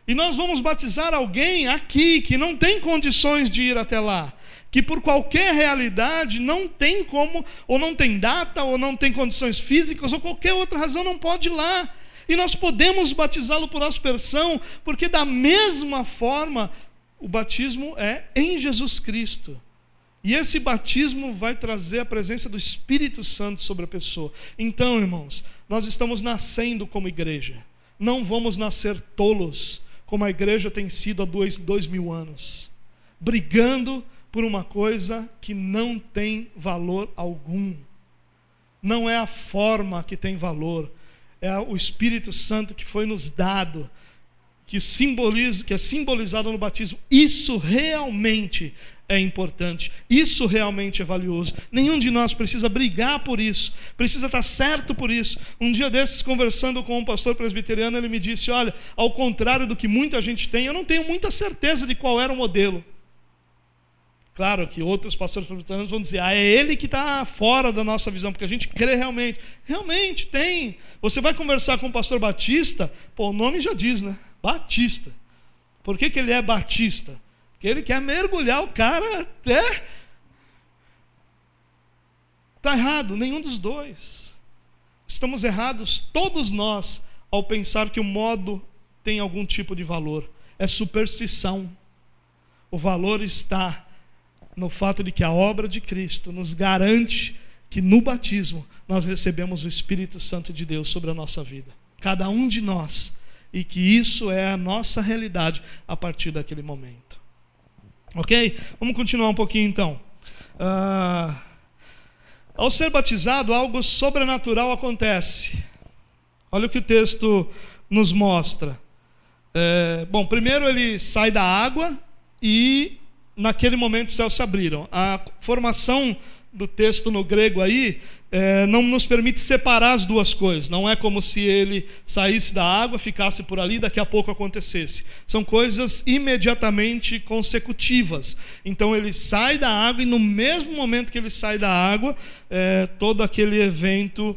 E nós vamos batizar alguém aqui que não tem condições de ir até lá que por qualquer realidade não tem como, ou não tem data, ou não tem condições físicas, ou qualquer outra razão não pode ir lá. E nós podemos batizá-lo por aspersão, porque da mesma forma o batismo é em Jesus Cristo. E esse batismo vai trazer a presença do Espírito Santo sobre a pessoa. Então, irmãos, nós estamos nascendo como igreja. Não vamos nascer tolos, como a igreja tem sido há dois, dois mil anos, brigando por uma coisa que não tem valor algum. Não é a forma que tem valor, é o Espírito Santo que foi nos dado, que simboliza, que é simbolizado no batismo. Isso realmente é importante. Isso realmente é valioso. Nenhum de nós precisa brigar por isso, precisa estar certo por isso. Um dia desses, conversando com um pastor presbiteriano, ele me disse: Olha, ao contrário do que muita gente tem, eu não tenho muita certeza de qual era o modelo. Claro que outros pastores presbiterianos vão dizer, ah, é ele que está fora da nossa visão, porque a gente crê realmente. Realmente tem. Você vai conversar com o pastor Batista, pô, o nome já diz, né? Batista. Por que, que ele é Batista? Porque ele quer mergulhar o cara até. Está errado, nenhum dos dois. Estamos errados, todos nós, ao pensar que o modo tem algum tipo de valor. É superstição. O valor está no fato de que a obra de Cristo nos garante que no batismo nós recebemos o Espírito Santo de Deus sobre a nossa vida. Cada um de nós. E que isso é a nossa realidade a partir daquele momento. Ok? Vamos continuar um pouquinho então. Ah, ao ser batizado, algo sobrenatural acontece. Olha o que o texto nos mostra. É, bom, primeiro ele sai da água e naquele momento os céus se abriram. A formação do texto no grego aí é, não nos permite separar as duas coisas. Não é como se ele saísse da água, ficasse por ali daqui a pouco acontecesse. São coisas imediatamente consecutivas. Então ele sai da água e no mesmo momento que ele sai da água, é, todo aquele evento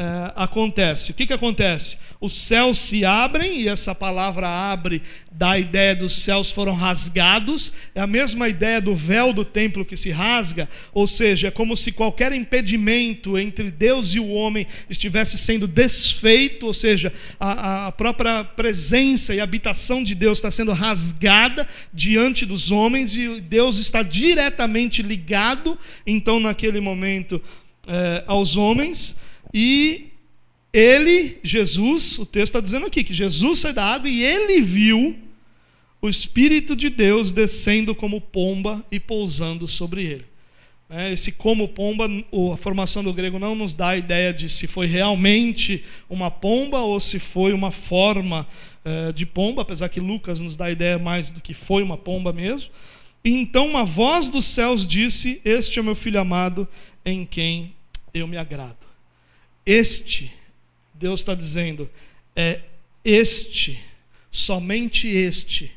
é, acontece. O que, que acontece? Os céus se abrem, e essa palavra abre dá a ideia dos céus foram rasgados, é a mesma ideia do véu do templo que se rasga, ou seja, é como se qualquer impedimento entre Deus e o homem estivesse sendo desfeito, ou seja, a, a própria presença e habitação de Deus está sendo rasgada diante dos homens e Deus está diretamente ligado, então, naquele momento, é, aos homens. E ele, Jesus, o texto está dizendo aqui que Jesus sai da água e ele viu o Espírito de Deus descendo como pomba e pousando sobre ele. Né? Esse como pomba, a formação do grego não nos dá a ideia de se foi realmente uma pomba ou se foi uma forma eh, de pomba, apesar que Lucas nos dá a ideia mais do que foi uma pomba mesmo. Então uma voz dos céus disse: Este é meu filho amado, em quem eu me agrado. Este, Deus está dizendo, é este, somente este,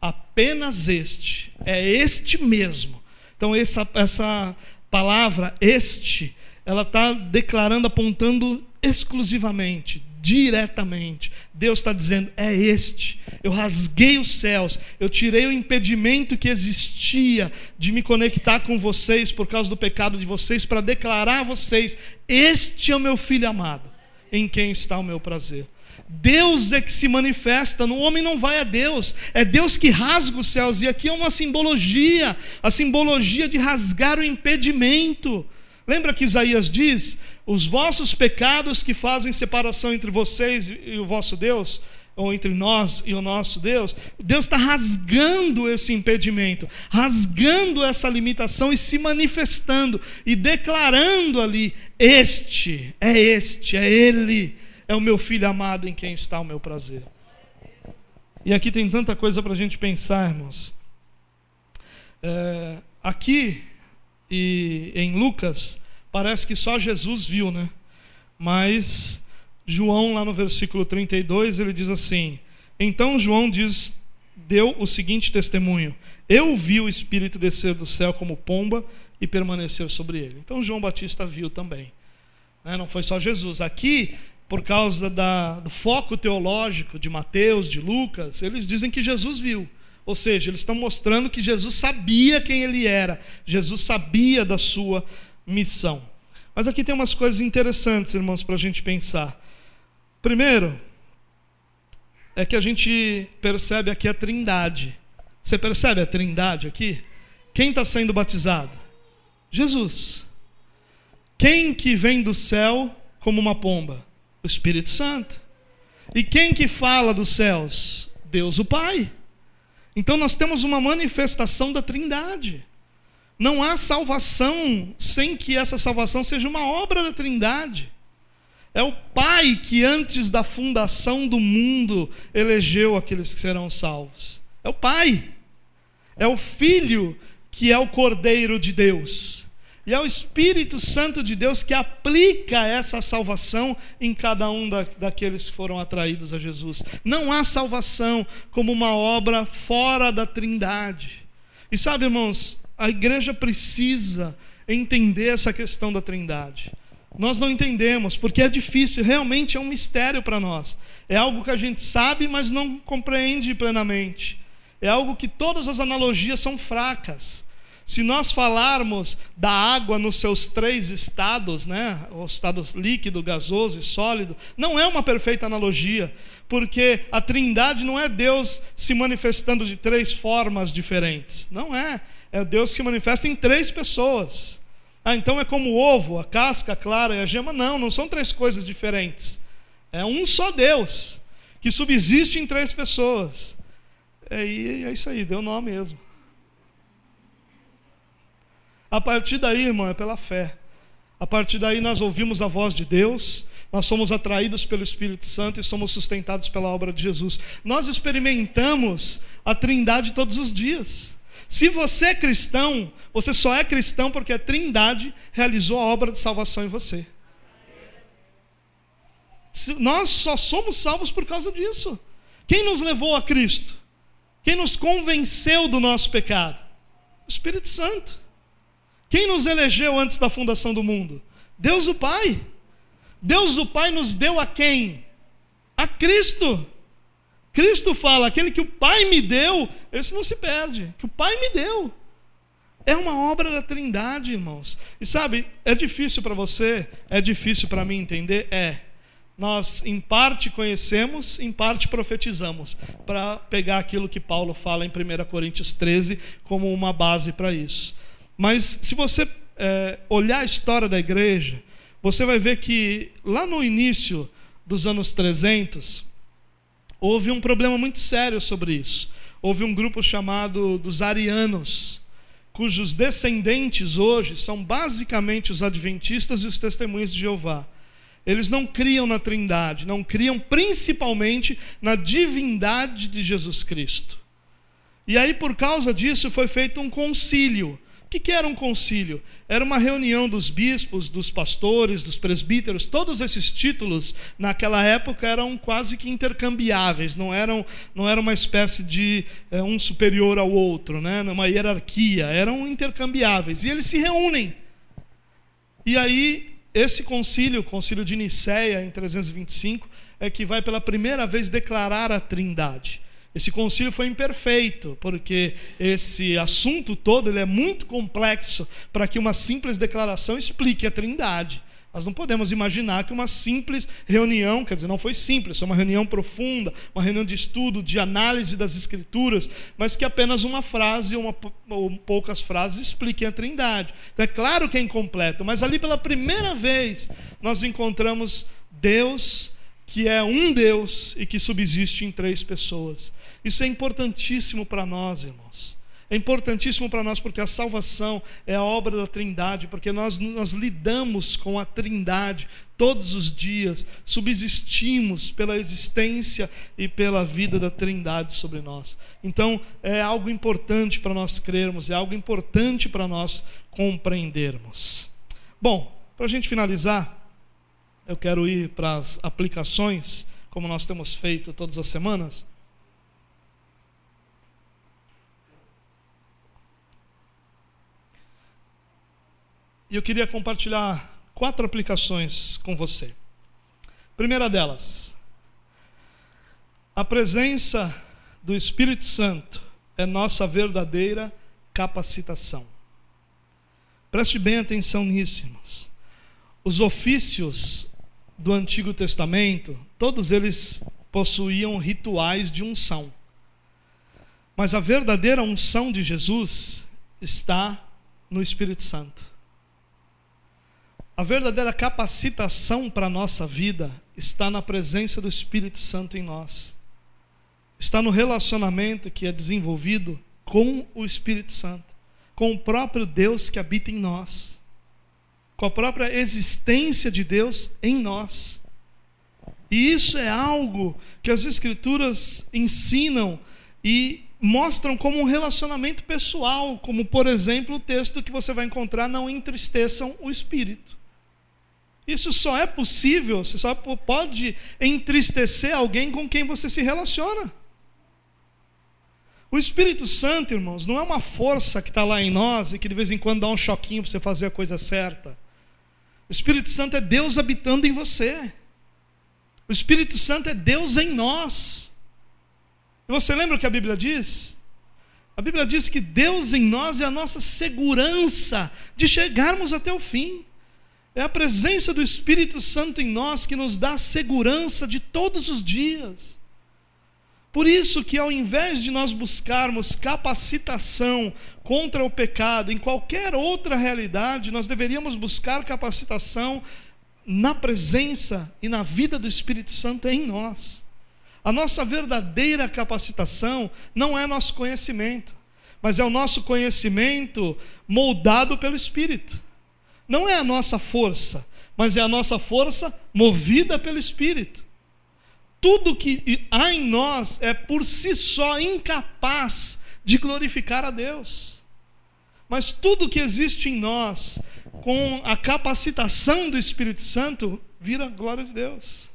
apenas este, é este mesmo. Então, essa, essa palavra, este, ela está declarando, apontando exclusivamente, diretamente. Deus está dizendo: é este. Eu rasguei os céus, eu tirei o impedimento que existia de me conectar com vocês por causa do pecado de vocês, para declarar a vocês: este é o meu filho amado, em quem está o meu prazer. Deus é que se manifesta, no homem não vai a Deus, é Deus que rasga os céus, e aqui é uma simbologia, a simbologia de rasgar o impedimento. Lembra que Isaías diz: os vossos pecados que fazem separação entre vocês e o vosso Deus, ou entre nós e o nosso Deus, Deus está rasgando esse impedimento, rasgando essa limitação e se manifestando e declarando ali: Este, é este, é Ele é o meu filho amado em quem está o meu prazer. E aqui tem tanta coisa para a gente pensar, irmãos. É, aqui e em Lucas, parece que só Jesus viu, né? Mas João, lá no versículo 32, ele diz assim: Então João diz, deu o seguinte testemunho: Eu vi o Espírito descer do céu como pomba e permanecer sobre ele. Então João Batista viu também. Né? Não foi só Jesus. Aqui por causa da, do foco teológico de Mateus, de Lucas, eles dizem que Jesus viu. Ou seja, eles estão mostrando que Jesus sabia quem ele era, Jesus sabia da sua missão. Mas aqui tem umas coisas interessantes, irmãos, para a gente pensar. Primeiro, é que a gente percebe aqui a trindade. Você percebe a trindade aqui? Quem está sendo batizado? Jesus. Quem que vem do céu como uma pomba? O Espírito Santo. E quem que fala dos céus? Deus o Pai. Então nós temos uma manifestação da Trindade. Não há salvação sem que essa salvação seja uma obra da Trindade. É o Pai que antes da fundação do mundo elegeu aqueles que serão salvos. É o Pai. É o Filho que é o Cordeiro de Deus. E é o Espírito Santo de Deus que aplica essa salvação em cada um da, daqueles que foram atraídos a Jesus. Não há salvação como uma obra fora da Trindade. E sabe, irmãos, a igreja precisa entender essa questão da Trindade. Nós não entendemos, porque é difícil, realmente é um mistério para nós. É algo que a gente sabe, mas não compreende plenamente. É algo que todas as analogias são fracas. Se nós falarmos da água nos seus três estados, né, o estado líquido, gasoso e sólido, não é uma perfeita analogia, porque a Trindade não é Deus se manifestando de três formas diferentes. Não é. É Deus que se manifesta em três pessoas. Ah, então é como o ovo, a casca, a clara e a gema? Não, não são três coisas diferentes. É um só Deus que subsiste em três pessoas. É, é isso aí, deu nome mesmo. A partir daí, irmão, é pela fé. A partir daí nós ouvimos a voz de Deus, nós somos atraídos pelo Espírito Santo e somos sustentados pela obra de Jesus. Nós experimentamos a Trindade todos os dias. Se você é cristão, você só é cristão porque a Trindade realizou a obra de salvação em você. Nós só somos salvos por causa disso. Quem nos levou a Cristo? Quem nos convenceu do nosso pecado? O Espírito Santo. Quem nos elegeu antes da fundação do mundo? Deus o Pai. Deus o Pai nos deu a quem? A Cristo. Cristo fala: aquele que o Pai me deu, esse não se perde, que o Pai me deu. É uma obra da Trindade, irmãos. E sabe, é difícil para você, é difícil para mim entender? É. Nós, em parte, conhecemos, em parte, profetizamos, para pegar aquilo que Paulo fala em 1 Coríntios 13 como uma base para isso. Mas se você é, olhar a história da igreja, você vai ver que lá no início dos anos 300, houve um problema muito sério sobre isso. Houve um grupo chamado dos arianos, cujos descendentes hoje são basicamente os adventistas e os testemunhos de Jeová. Eles não criam na Trindade, não criam principalmente na divindade de Jesus Cristo. E aí, por causa disso, foi feito um concílio o que era um concílio? Era uma reunião dos bispos, dos pastores, dos presbíteros, todos esses títulos naquela época eram quase que intercambiáveis, não eram, não era uma espécie de é, um superior ao outro, né? uma hierarquia, eram intercambiáveis. E eles se reúnem. E aí, esse concílio, o concílio de Nicéia, em 325, é que vai pela primeira vez declarar a trindade. Esse concílio foi imperfeito, porque esse assunto todo ele é muito complexo para que uma simples declaração explique a Trindade. Nós não podemos imaginar que uma simples reunião, quer dizer, não foi simples, foi uma reunião profunda, uma reunião de estudo, de análise das Escrituras, mas que apenas uma frase ou, uma, ou poucas frases expliquem a Trindade. Então, é claro que é incompleto, mas ali pela primeira vez nós encontramos Deus que é um Deus e que subsiste em três pessoas. Isso é importantíssimo para nós, irmãos. É importantíssimo para nós porque a salvação é a obra da Trindade, porque nós, nós lidamos com a Trindade todos os dias, subsistimos pela existência e pela vida da Trindade sobre nós. Então, é algo importante para nós crermos, é algo importante para nós compreendermos. Bom, para a gente finalizar, eu quero ir para as aplicações, como nós temos feito todas as semanas. E eu queria compartilhar quatro aplicações com você. Primeira delas, a presença do Espírito Santo é nossa verdadeira capacitação. Preste bem atenção nisso, irmãos. Os ofícios do Antigo Testamento, todos eles possuíam rituais de unção. Mas a verdadeira unção de Jesus está no Espírito Santo. A verdadeira capacitação para a nossa vida está na presença do Espírito Santo em nós. Está no relacionamento que é desenvolvido com o Espírito Santo, com o próprio Deus que habita em nós com a própria existência de Deus em nós. E isso é algo que as Escrituras ensinam e mostram como um relacionamento pessoal, como por exemplo o texto que você vai encontrar: não entristeçam o espírito. Isso só é possível, você só pode entristecer alguém com quem você se relaciona. O Espírito Santo, irmãos, não é uma força que está lá em nós e que de vez em quando dá um choquinho para você fazer a coisa certa. O Espírito Santo é Deus habitando em você. O Espírito Santo é Deus em nós. E você lembra o que a Bíblia diz? A Bíblia diz que Deus em nós é a nossa segurança de chegarmos até o fim. É a presença do Espírito Santo em nós que nos dá segurança de todos os dias. Por isso que ao invés de nós buscarmos capacitação contra o pecado em qualquer outra realidade, nós deveríamos buscar capacitação na presença e na vida do Espírito Santo em nós. A nossa verdadeira capacitação não é nosso conhecimento, mas é o nosso conhecimento moldado pelo Espírito. Não é a nossa força, mas é a nossa força movida pelo Espírito tudo que há em nós é por si só incapaz de glorificar a Deus. Mas tudo que existe em nós, com a capacitação do Espírito Santo, vira a glória de Deus.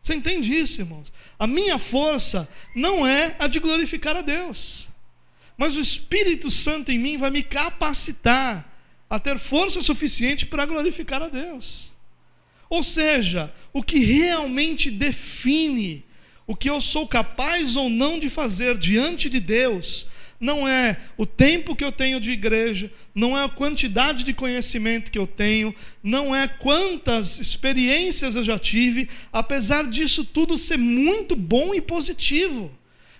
Você entende isso, irmãos? A minha força não é a de glorificar a Deus, mas o Espírito Santo em mim vai me capacitar a ter força suficiente para glorificar a Deus. Ou seja, o que realmente define o que eu sou capaz ou não de fazer diante de Deus, não é o tempo que eu tenho de igreja, não é a quantidade de conhecimento que eu tenho, não é quantas experiências eu já tive, apesar disso tudo ser muito bom e positivo.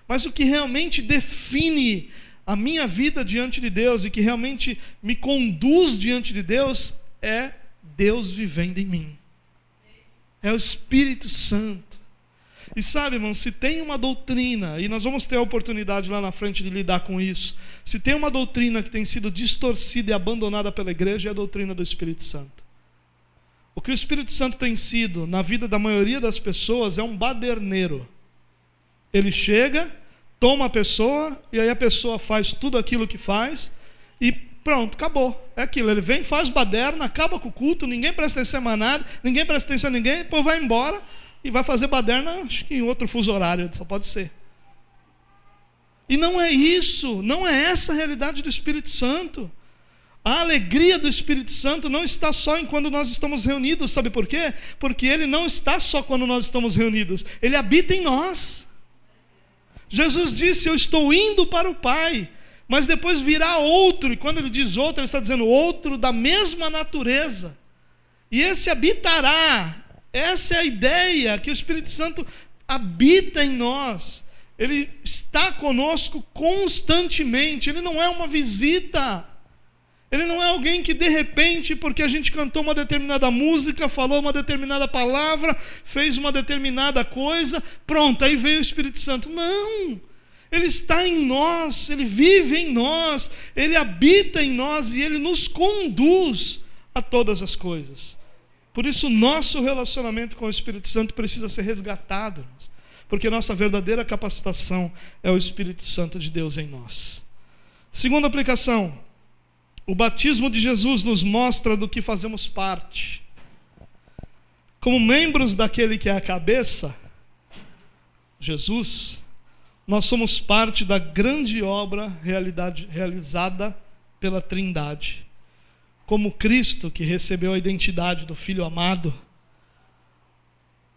Mas o que realmente define a minha vida diante de Deus e que realmente me conduz diante de Deus é Deus vivendo em mim é o Espírito Santo. E sabe, irmão, se tem uma doutrina, e nós vamos ter a oportunidade lá na frente de lidar com isso, se tem uma doutrina que tem sido distorcida e abandonada pela igreja, é a doutrina do Espírito Santo. O que o Espírito Santo tem sido na vida da maioria das pessoas é um baderneiro. Ele chega, toma a pessoa, e aí a pessoa faz tudo aquilo que faz, e pronto, acabou. É aquilo. Ele vem, faz baderna, acaba com o culto, ninguém presta atenção a nada, ninguém presta atenção a ninguém, depois vai embora e vai fazer baderna, acho que em outro fuso horário, só pode ser. E não é isso, não é essa a realidade do Espírito Santo. A alegria do Espírito Santo não está só em quando nós estamos reunidos, sabe por quê? Porque ele não está só quando nós estamos reunidos, ele habita em nós. Jesus disse: Eu estou indo para o Pai, mas depois virá outro, e quando ele diz outro, ele está dizendo outro da mesma natureza, e esse habitará essa é a ideia que o Espírito Santo habita em nós. Ele está conosco constantemente. Ele não é uma visita. Ele não é alguém que de repente, porque a gente cantou uma determinada música, falou uma determinada palavra, fez uma determinada coisa, pronto, aí veio o Espírito Santo. Não! Ele está em nós, ele vive em nós, ele habita em nós e ele nos conduz a todas as coisas. Por isso, nosso relacionamento com o Espírito Santo precisa ser resgatado, porque nossa verdadeira capacitação é o Espírito Santo de Deus em nós. Segunda aplicação: o batismo de Jesus nos mostra do que fazemos parte. Como membros daquele que é a cabeça, Jesus, nós somos parte da grande obra realizada pela Trindade como Cristo, que recebeu a identidade do Filho amado,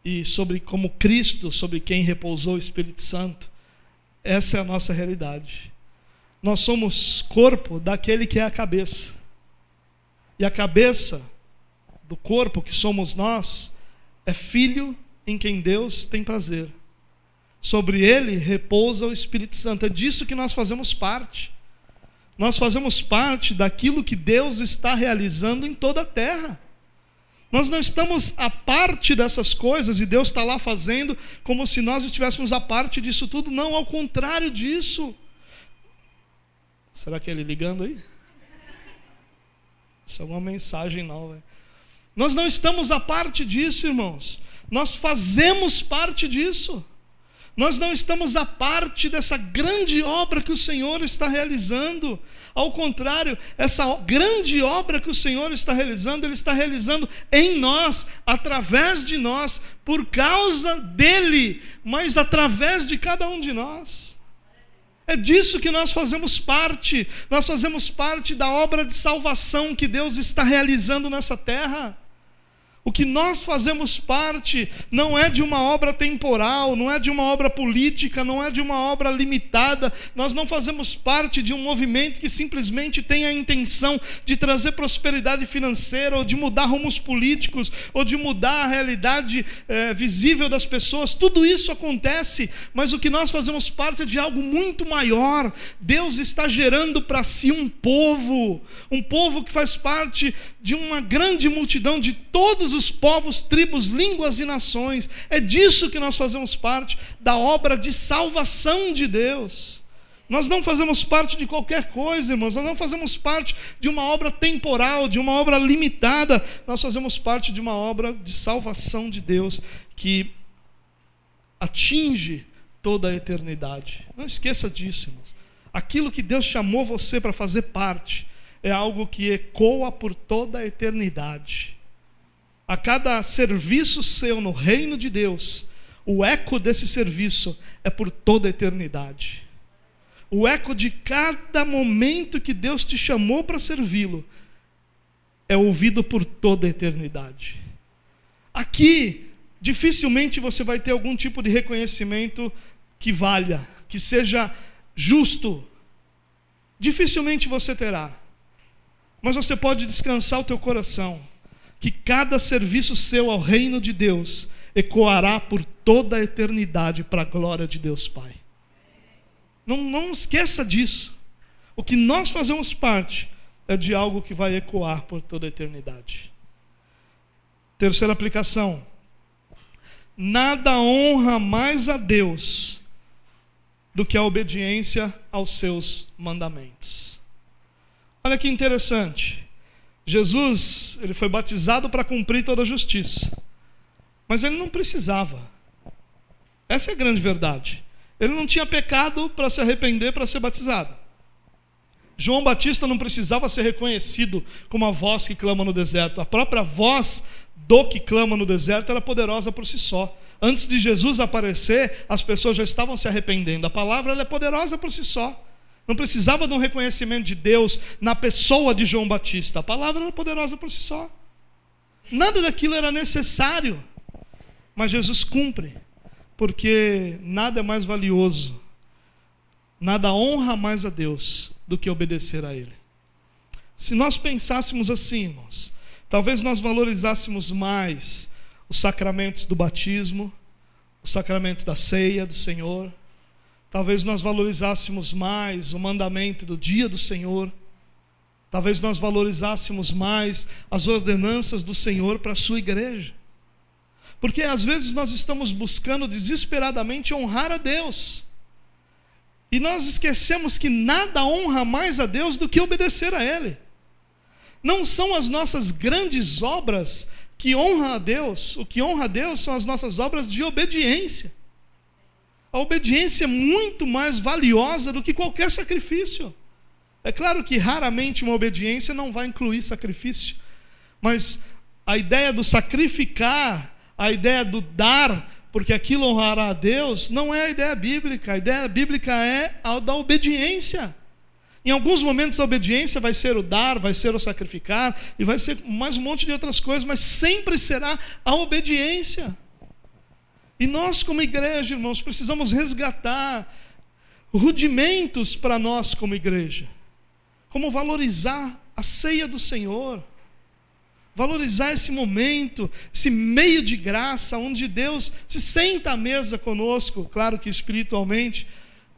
e sobre como Cristo, sobre quem repousou o Espírito Santo, essa é a nossa realidade. Nós somos corpo daquele que é a cabeça. E a cabeça do corpo que somos nós é filho em quem Deus tem prazer. Sobre ele repousa o Espírito Santo. É disso que nós fazemos parte. Nós fazemos parte daquilo que Deus está realizando em toda a terra. Nós não estamos a parte dessas coisas e Deus está lá fazendo como se nós estivéssemos a parte disso tudo. Não, ao contrário disso. Será que é ele ligando aí? Isso é uma mensagem nova. Nós não estamos a parte disso, irmãos. Nós fazemos parte disso. Nós não estamos a parte dessa grande obra que o Senhor está realizando. Ao contrário, essa grande obra que o Senhor está realizando, Ele está realizando em nós, através de nós, por causa dEle, mas através de cada um de nós. É disso que nós fazemos parte. Nós fazemos parte da obra de salvação que Deus está realizando nessa terra. O que nós fazemos parte não é de uma obra temporal, não é de uma obra política, não é de uma obra limitada. Nós não fazemos parte de um movimento que simplesmente tem a intenção de trazer prosperidade financeira, ou de mudar rumos políticos, ou de mudar a realidade é, visível das pessoas. Tudo isso acontece, mas o que nós fazemos parte é de algo muito maior. Deus está gerando para si um povo, um povo que faz parte de uma grande multidão de todos os povos, tribos, línguas e nações. É disso que nós fazemos parte, da obra de salvação de Deus. Nós não fazemos parte de qualquer coisa, irmãos, nós não fazemos parte de uma obra temporal, de uma obra limitada, nós fazemos parte de uma obra de salvação de Deus que atinge toda a eternidade. Não esqueça disso, irmãos. Aquilo que Deus chamou você para fazer parte, é algo que ecoa por toda a eternidade. A cada serviço seu no reino de Deus, o eco desse serviço é por toda a eternidade. O eco de cada momento que Deus te chamou para servi-lo é ouvido por toda a eternidade. Aqui, dificilmente você vai ter algum tipo de reconhecimento que valha, que seja justo. Dificilmente você terá. Mas você pode descansar o teu coração, que cada serviço seu ao reino de Deus ecoará por toda a eternidade para a glória de Deus Pai. Não, não esqueça disso. O que nós fazemos parte é de algo que vai ecoar por toda a eternidade. Terceira aplicação. nada honra mais a Deus do que a obediência aos seus mandamentos. Olha que interessante. Jesus, ele foi batizado para cumprir toda a justiça. Mas ele não precisava. Essa é a grande verdade. Ele não tinha pecado para se arrepender para ser batizado. João Batista não precisava ser reconhecido como a voz que clama no deserto. A própria voz do que clama no deserto era poderosa por si só. Antes de Jesus aparecer, as pessoas já estavam se arrependendo. A palavra é poderosa por si só. Não precisava de um reconhecimento de Deus na pessoa de João Batista. A palavra era poderosa por si só. Nada daquilo era necessário. Mas Jesus cumpre, porque nada é mais valioso, nada honra mais a Deus do que obedecer a Ele. Se nós pensássemos assim, irmãos, talvez nós valorizássemos mais os sacramentos do batismo, os sacramentos da ceia do Senhor, talvez nós valorizássemos mais o mandamento do dia do Senhor, talvez nós valorizássemos mais as ordenanças do Senhor para a sua igreja. Porque às vezes nós estamos buscando desesperadamente honrar a Deus. E nós esquecemos que nada honra mais a Deus do que obedecer a Ele. Não são as nossas grandes obras que honram a Deus, o que honra a Deus são as nossas obras de obediência. A obediência é muito mais valiosa do que qualquer sacrifício. É claro que raramente uma obediência não vai incluir sacrifício, mas a ideia do sacrificar, a ideia do dar porque aquilo honrará a Deus, não é a ideia bíblica. A ideia bíblica é a da obediência. Em alguns momentos a obediência vai ser o dar, vai ser o sacrificar, e vai ser mais um monte de outras coisas, mas sempre será a obediência. E nós, como igreja, irmãos, precisamos resgatar rudimentos para nós, como igreja. Como valorizar a ceia do Senhor valorizar esse momento, esse meio de graça, onde Deus se senta à mesa conosco, claro que espiritualmente,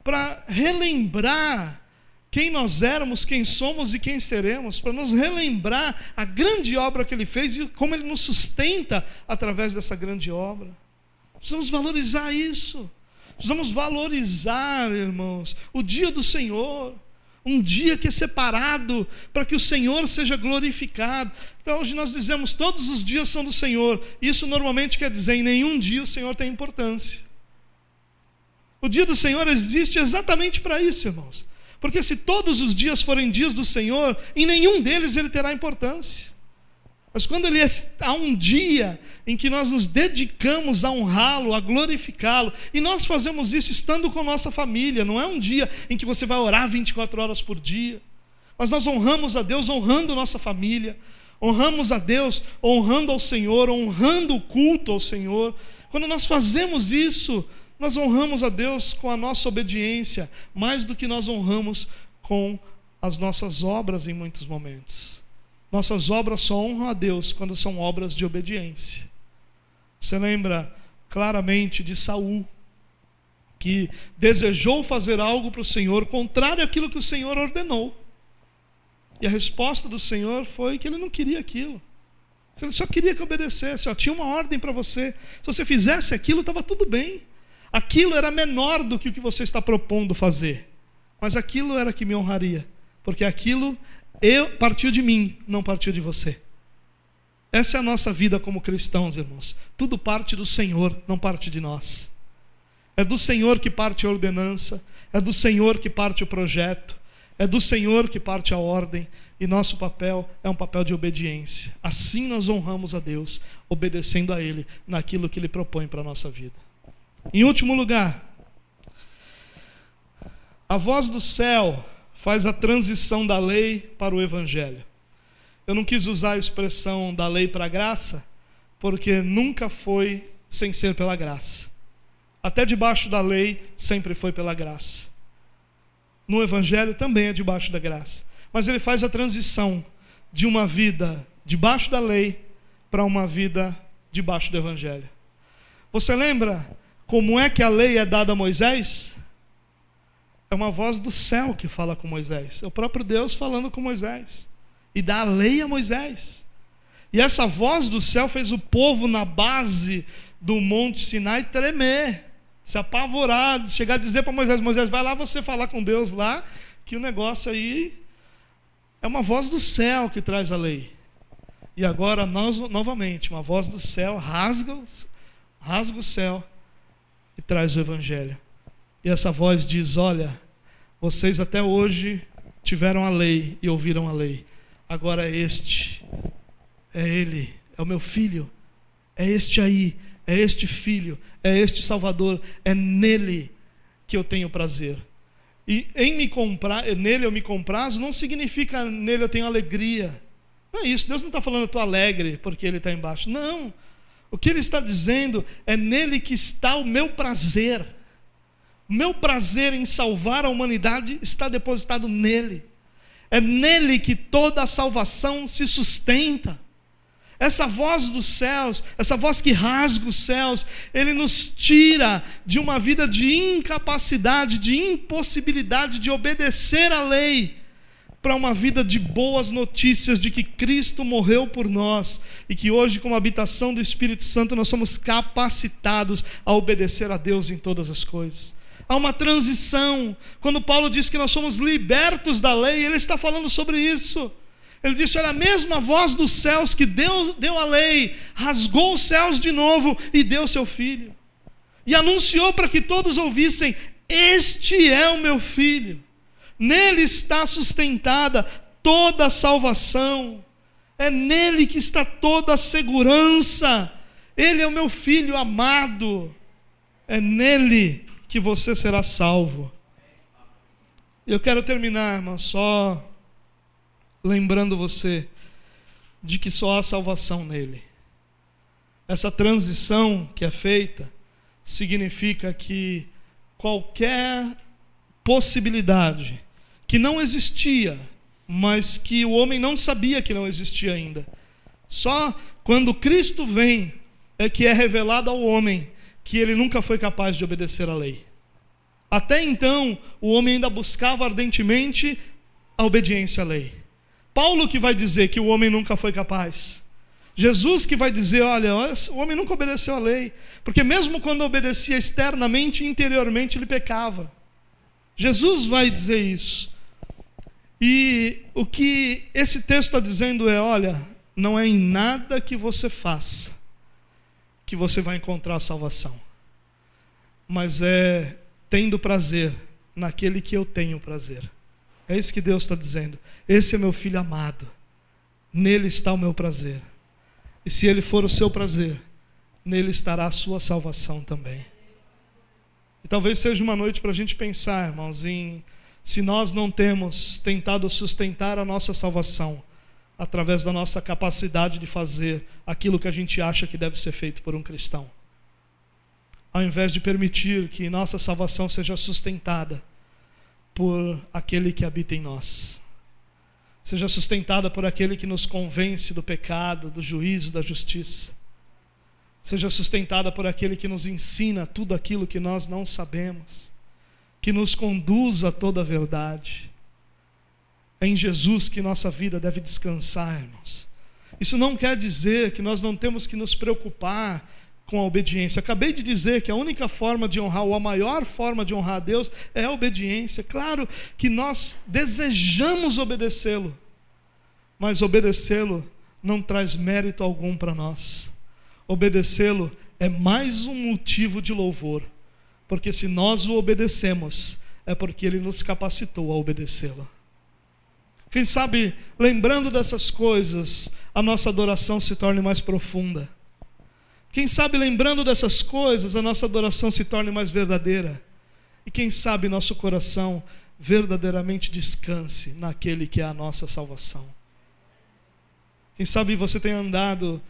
para relembrar quem nós éramos, quem somos e quem seremos, para nos relembrar a grande obra que Ele fez e como Ele nos sustenta através dessa grande obra. Precisamos valorizar isso. Precisamos valorizar, irmãos, o dia do Senhor um dia que é separado para que o Senhor seja glorificado. Então, hoje nós dizemos todos os dias são do Senhor. Isso normalmente quer dizer em nenhum dia o Senhor tem importância. O dia do Senhor existe exatamente para isso, irmãos. Porque se todos os dias forem dias do Senhor, em nenhum deles ele terá importância. Mas quando ele há um dia em que nós nos dedicamos a honrá-lo, a glorificá-lo, e nós fazemos isso estando com nossa família, não é um dia em que você vai orar 24 horas por dia, mas nós honramos a Deus honrando nossa família, honramos a Deus honrando ao Senhor, honrando o culto ao Senhor. Quando nós fazemos isso, nós honramos a Deus com a nossa obediência, mais do que nós honramos com as nossas obras em muitos momentos. Nossas obras só honram a Deus quando são obras de obediência. Você lembra claramente de Saul, que desejou fazer algo para o Senhor contrário àquilo que o Senhor ordenou. E a resposta do Senhor foi que ele não queria aquilo. Ele só queria que obedecesse. Ó, tinha uma ordem para você. Se você fizesse aquilo, estava tudo bem. Aquilo era menor do que o que você está propondo fazer. Mas aquilo era que me honraria. Porque aquilo eu partiu de mim, não partiu de você. Essa é a nossa vida como cristãos, irmãos. Tudo parte do Senhor, não parte de nós. É do Senhor que parte a ordenança, é do Senhor que parte o projeto, é do Senhor que parte a ordem, e nosso papel é um papel de obediência. Assim nós honramos a Deus, obedecendo a Ele naquilo que Ele propõe para a nossa vida. Em último lugar, a voz do céu faz a transição da lei para o evangelho. Eu não quis usar a expressão da lei para a graça, porque nunca foi sem ser pela graça. Até debaixo da lei sempre foi pela graça. No evangelho também é debaixo da graça. Mas ele faz a transição de uma vida debaixo da lei para uma vida debaixo do evangelho. Você lembra como é que a lei é dada a Moisés? É uma voz do céu que fala com Moisés. É o próprio Deus falando com Moisés. E dá a lei a Moisés. E essa voz do céu fez o povo, na base do Monte Sinai tremer, se apavorar, chegar a dizer para Moisés: Moisés, vai lá você falar com Deus lá, que o negócio aí é uma voz do céu que traz a lei. E agora, nós, novamente, uma voz do céu rasga, rasga o céu e traz o Evangelho. E essa voz diz: Olha, vocês até hoje tiveram a lei e ouviram a lei. Agora é este, é ele, é o meu filho, é este aí, é este filho, é este Salvador, é nele que eu tenho prazer. E em me comprar, nele eu me comprazo, não significa nele eu tenho alegria. Não é isso. Deus não está falando eu estou alegre porque ele está embaixo. Não. O que ele está dizendo é nele que está o meu prazer. O meu prazer em salvar a humanidade está depositado nele. É nele que toda a salvação se sustenta. Essa voz dos céus, essa voz que rasga os céus, ele nos tira de uma vida de incapacidade, de impossibilidade de obedecer à lei, para uma vida de boas notícias de que Cristo morreu por nós e que hoje, como habitação do Espírito Santo, nós somos capacitados a obedecer a Deus em todas as coisas. Há uma transição. Quando Paulo diz que nós somos libertos da lei, ele está falando sobre isso. Ele disse: Olha, a mesma voz dos céus que Deus deu a lei, rasgou os céus de novo e deu seu filho. E anunciou para que todos ouvissem: Este é o meu filho. Nele está sustentada toda a salvação. É nele que está toda a segurança. Ele é o meu filho amado. É nele que você será salvo. Eu quero terminar, irmão, só lembrando você de que só há salvação nele. Essa transição que é feita significa que qualquer possibilidade que não existia, mas que o homem não sabia que não existia ainda, só quando Cristo vem é que é revelado ao homem que ele nunca foi capaz de obedecer à lei. Até então, o homem ainda buscava ardentemente a obediência à lei. Paulo que vai dizer que o homem nunca foi capaz. Jesus que vai dizer: olha, o homem nunca obedeceu à lei, porque mesmo quando obedecia externamente, interiormente ele pecava. Jesus vai dizer isso. E o que esse texto está dizendo é: olha, não é em nada que você faça que você vai encontrar a salvação, mas é tendo prazer naquele que eu tenho prazer. É isso que Deus está dizendo. Esse é meu filho amado. Nele está o meu prazer. E se ele for o seu prazer, nele estará a sua salvação também. E talvez seja uma noite para a gente pensar, irmãos, em se nós não temos tentado sustentar a nossa salvação através da nossa capacidade de fazer aquilo que a gente acha que deve ser feito por um cristão. Ao invés de permitir que nossa salvação seja sustentada por aquele que habita em nós. Seja sustentada por aquele que nos convence do pecado, do juízo, da justiça. Seja sustentada por aquele que nos ensina tudo aquilo que nós não sabemos, que nos conduz a toda a verdade. É em Jesus que nossa vida deve descansar, irmãos. Isso não quer dizer que nós não temos que nos preocupar com a obediência. Acabei de dizer que a única forma de honrar, ou a maior forma de honrar a Deus, é a obediência. Claro que nós desejamos obedecê-lo, mas obedecê-lo não traz mérito algum para nós. Obedecê-lo é mais um motivo de louvor, porque se nós o obedecemos, é porque ele nos capacitou a obedecê-lo. Quem sabe, lembrando dessas coisas, a nossa adoração se torne mais profunda quem sabe, lembrando dessas coisas, a nossa adoração se torne mais verdadeira. E quem sabe nosso coração verdadeiramente descanse naquele que é a nossa salvação. Quem sabe você tem andado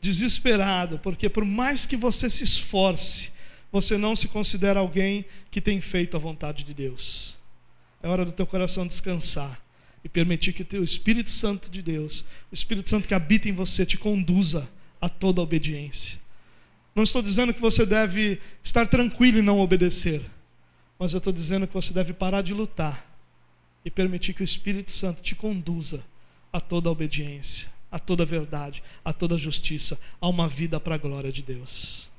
desesperado, porque por mais que você se esforce, você não se considera alguém que tem feito a vontade de Deus. É hora do teu coração descansar e permitir que o teu Espírito Santo de Deus, o Espírito Santo que habita em você, te conduza a toda obediência. Não estou dizendo que você deve estar tranquilo e não obedecer, mas eu estou dizendo que você deve parar de lutar e permitir que o Espírito Santo te conduza a toda a obediência, a toda a verdade, a toda a justiça, a uma vida para a glória de Deus.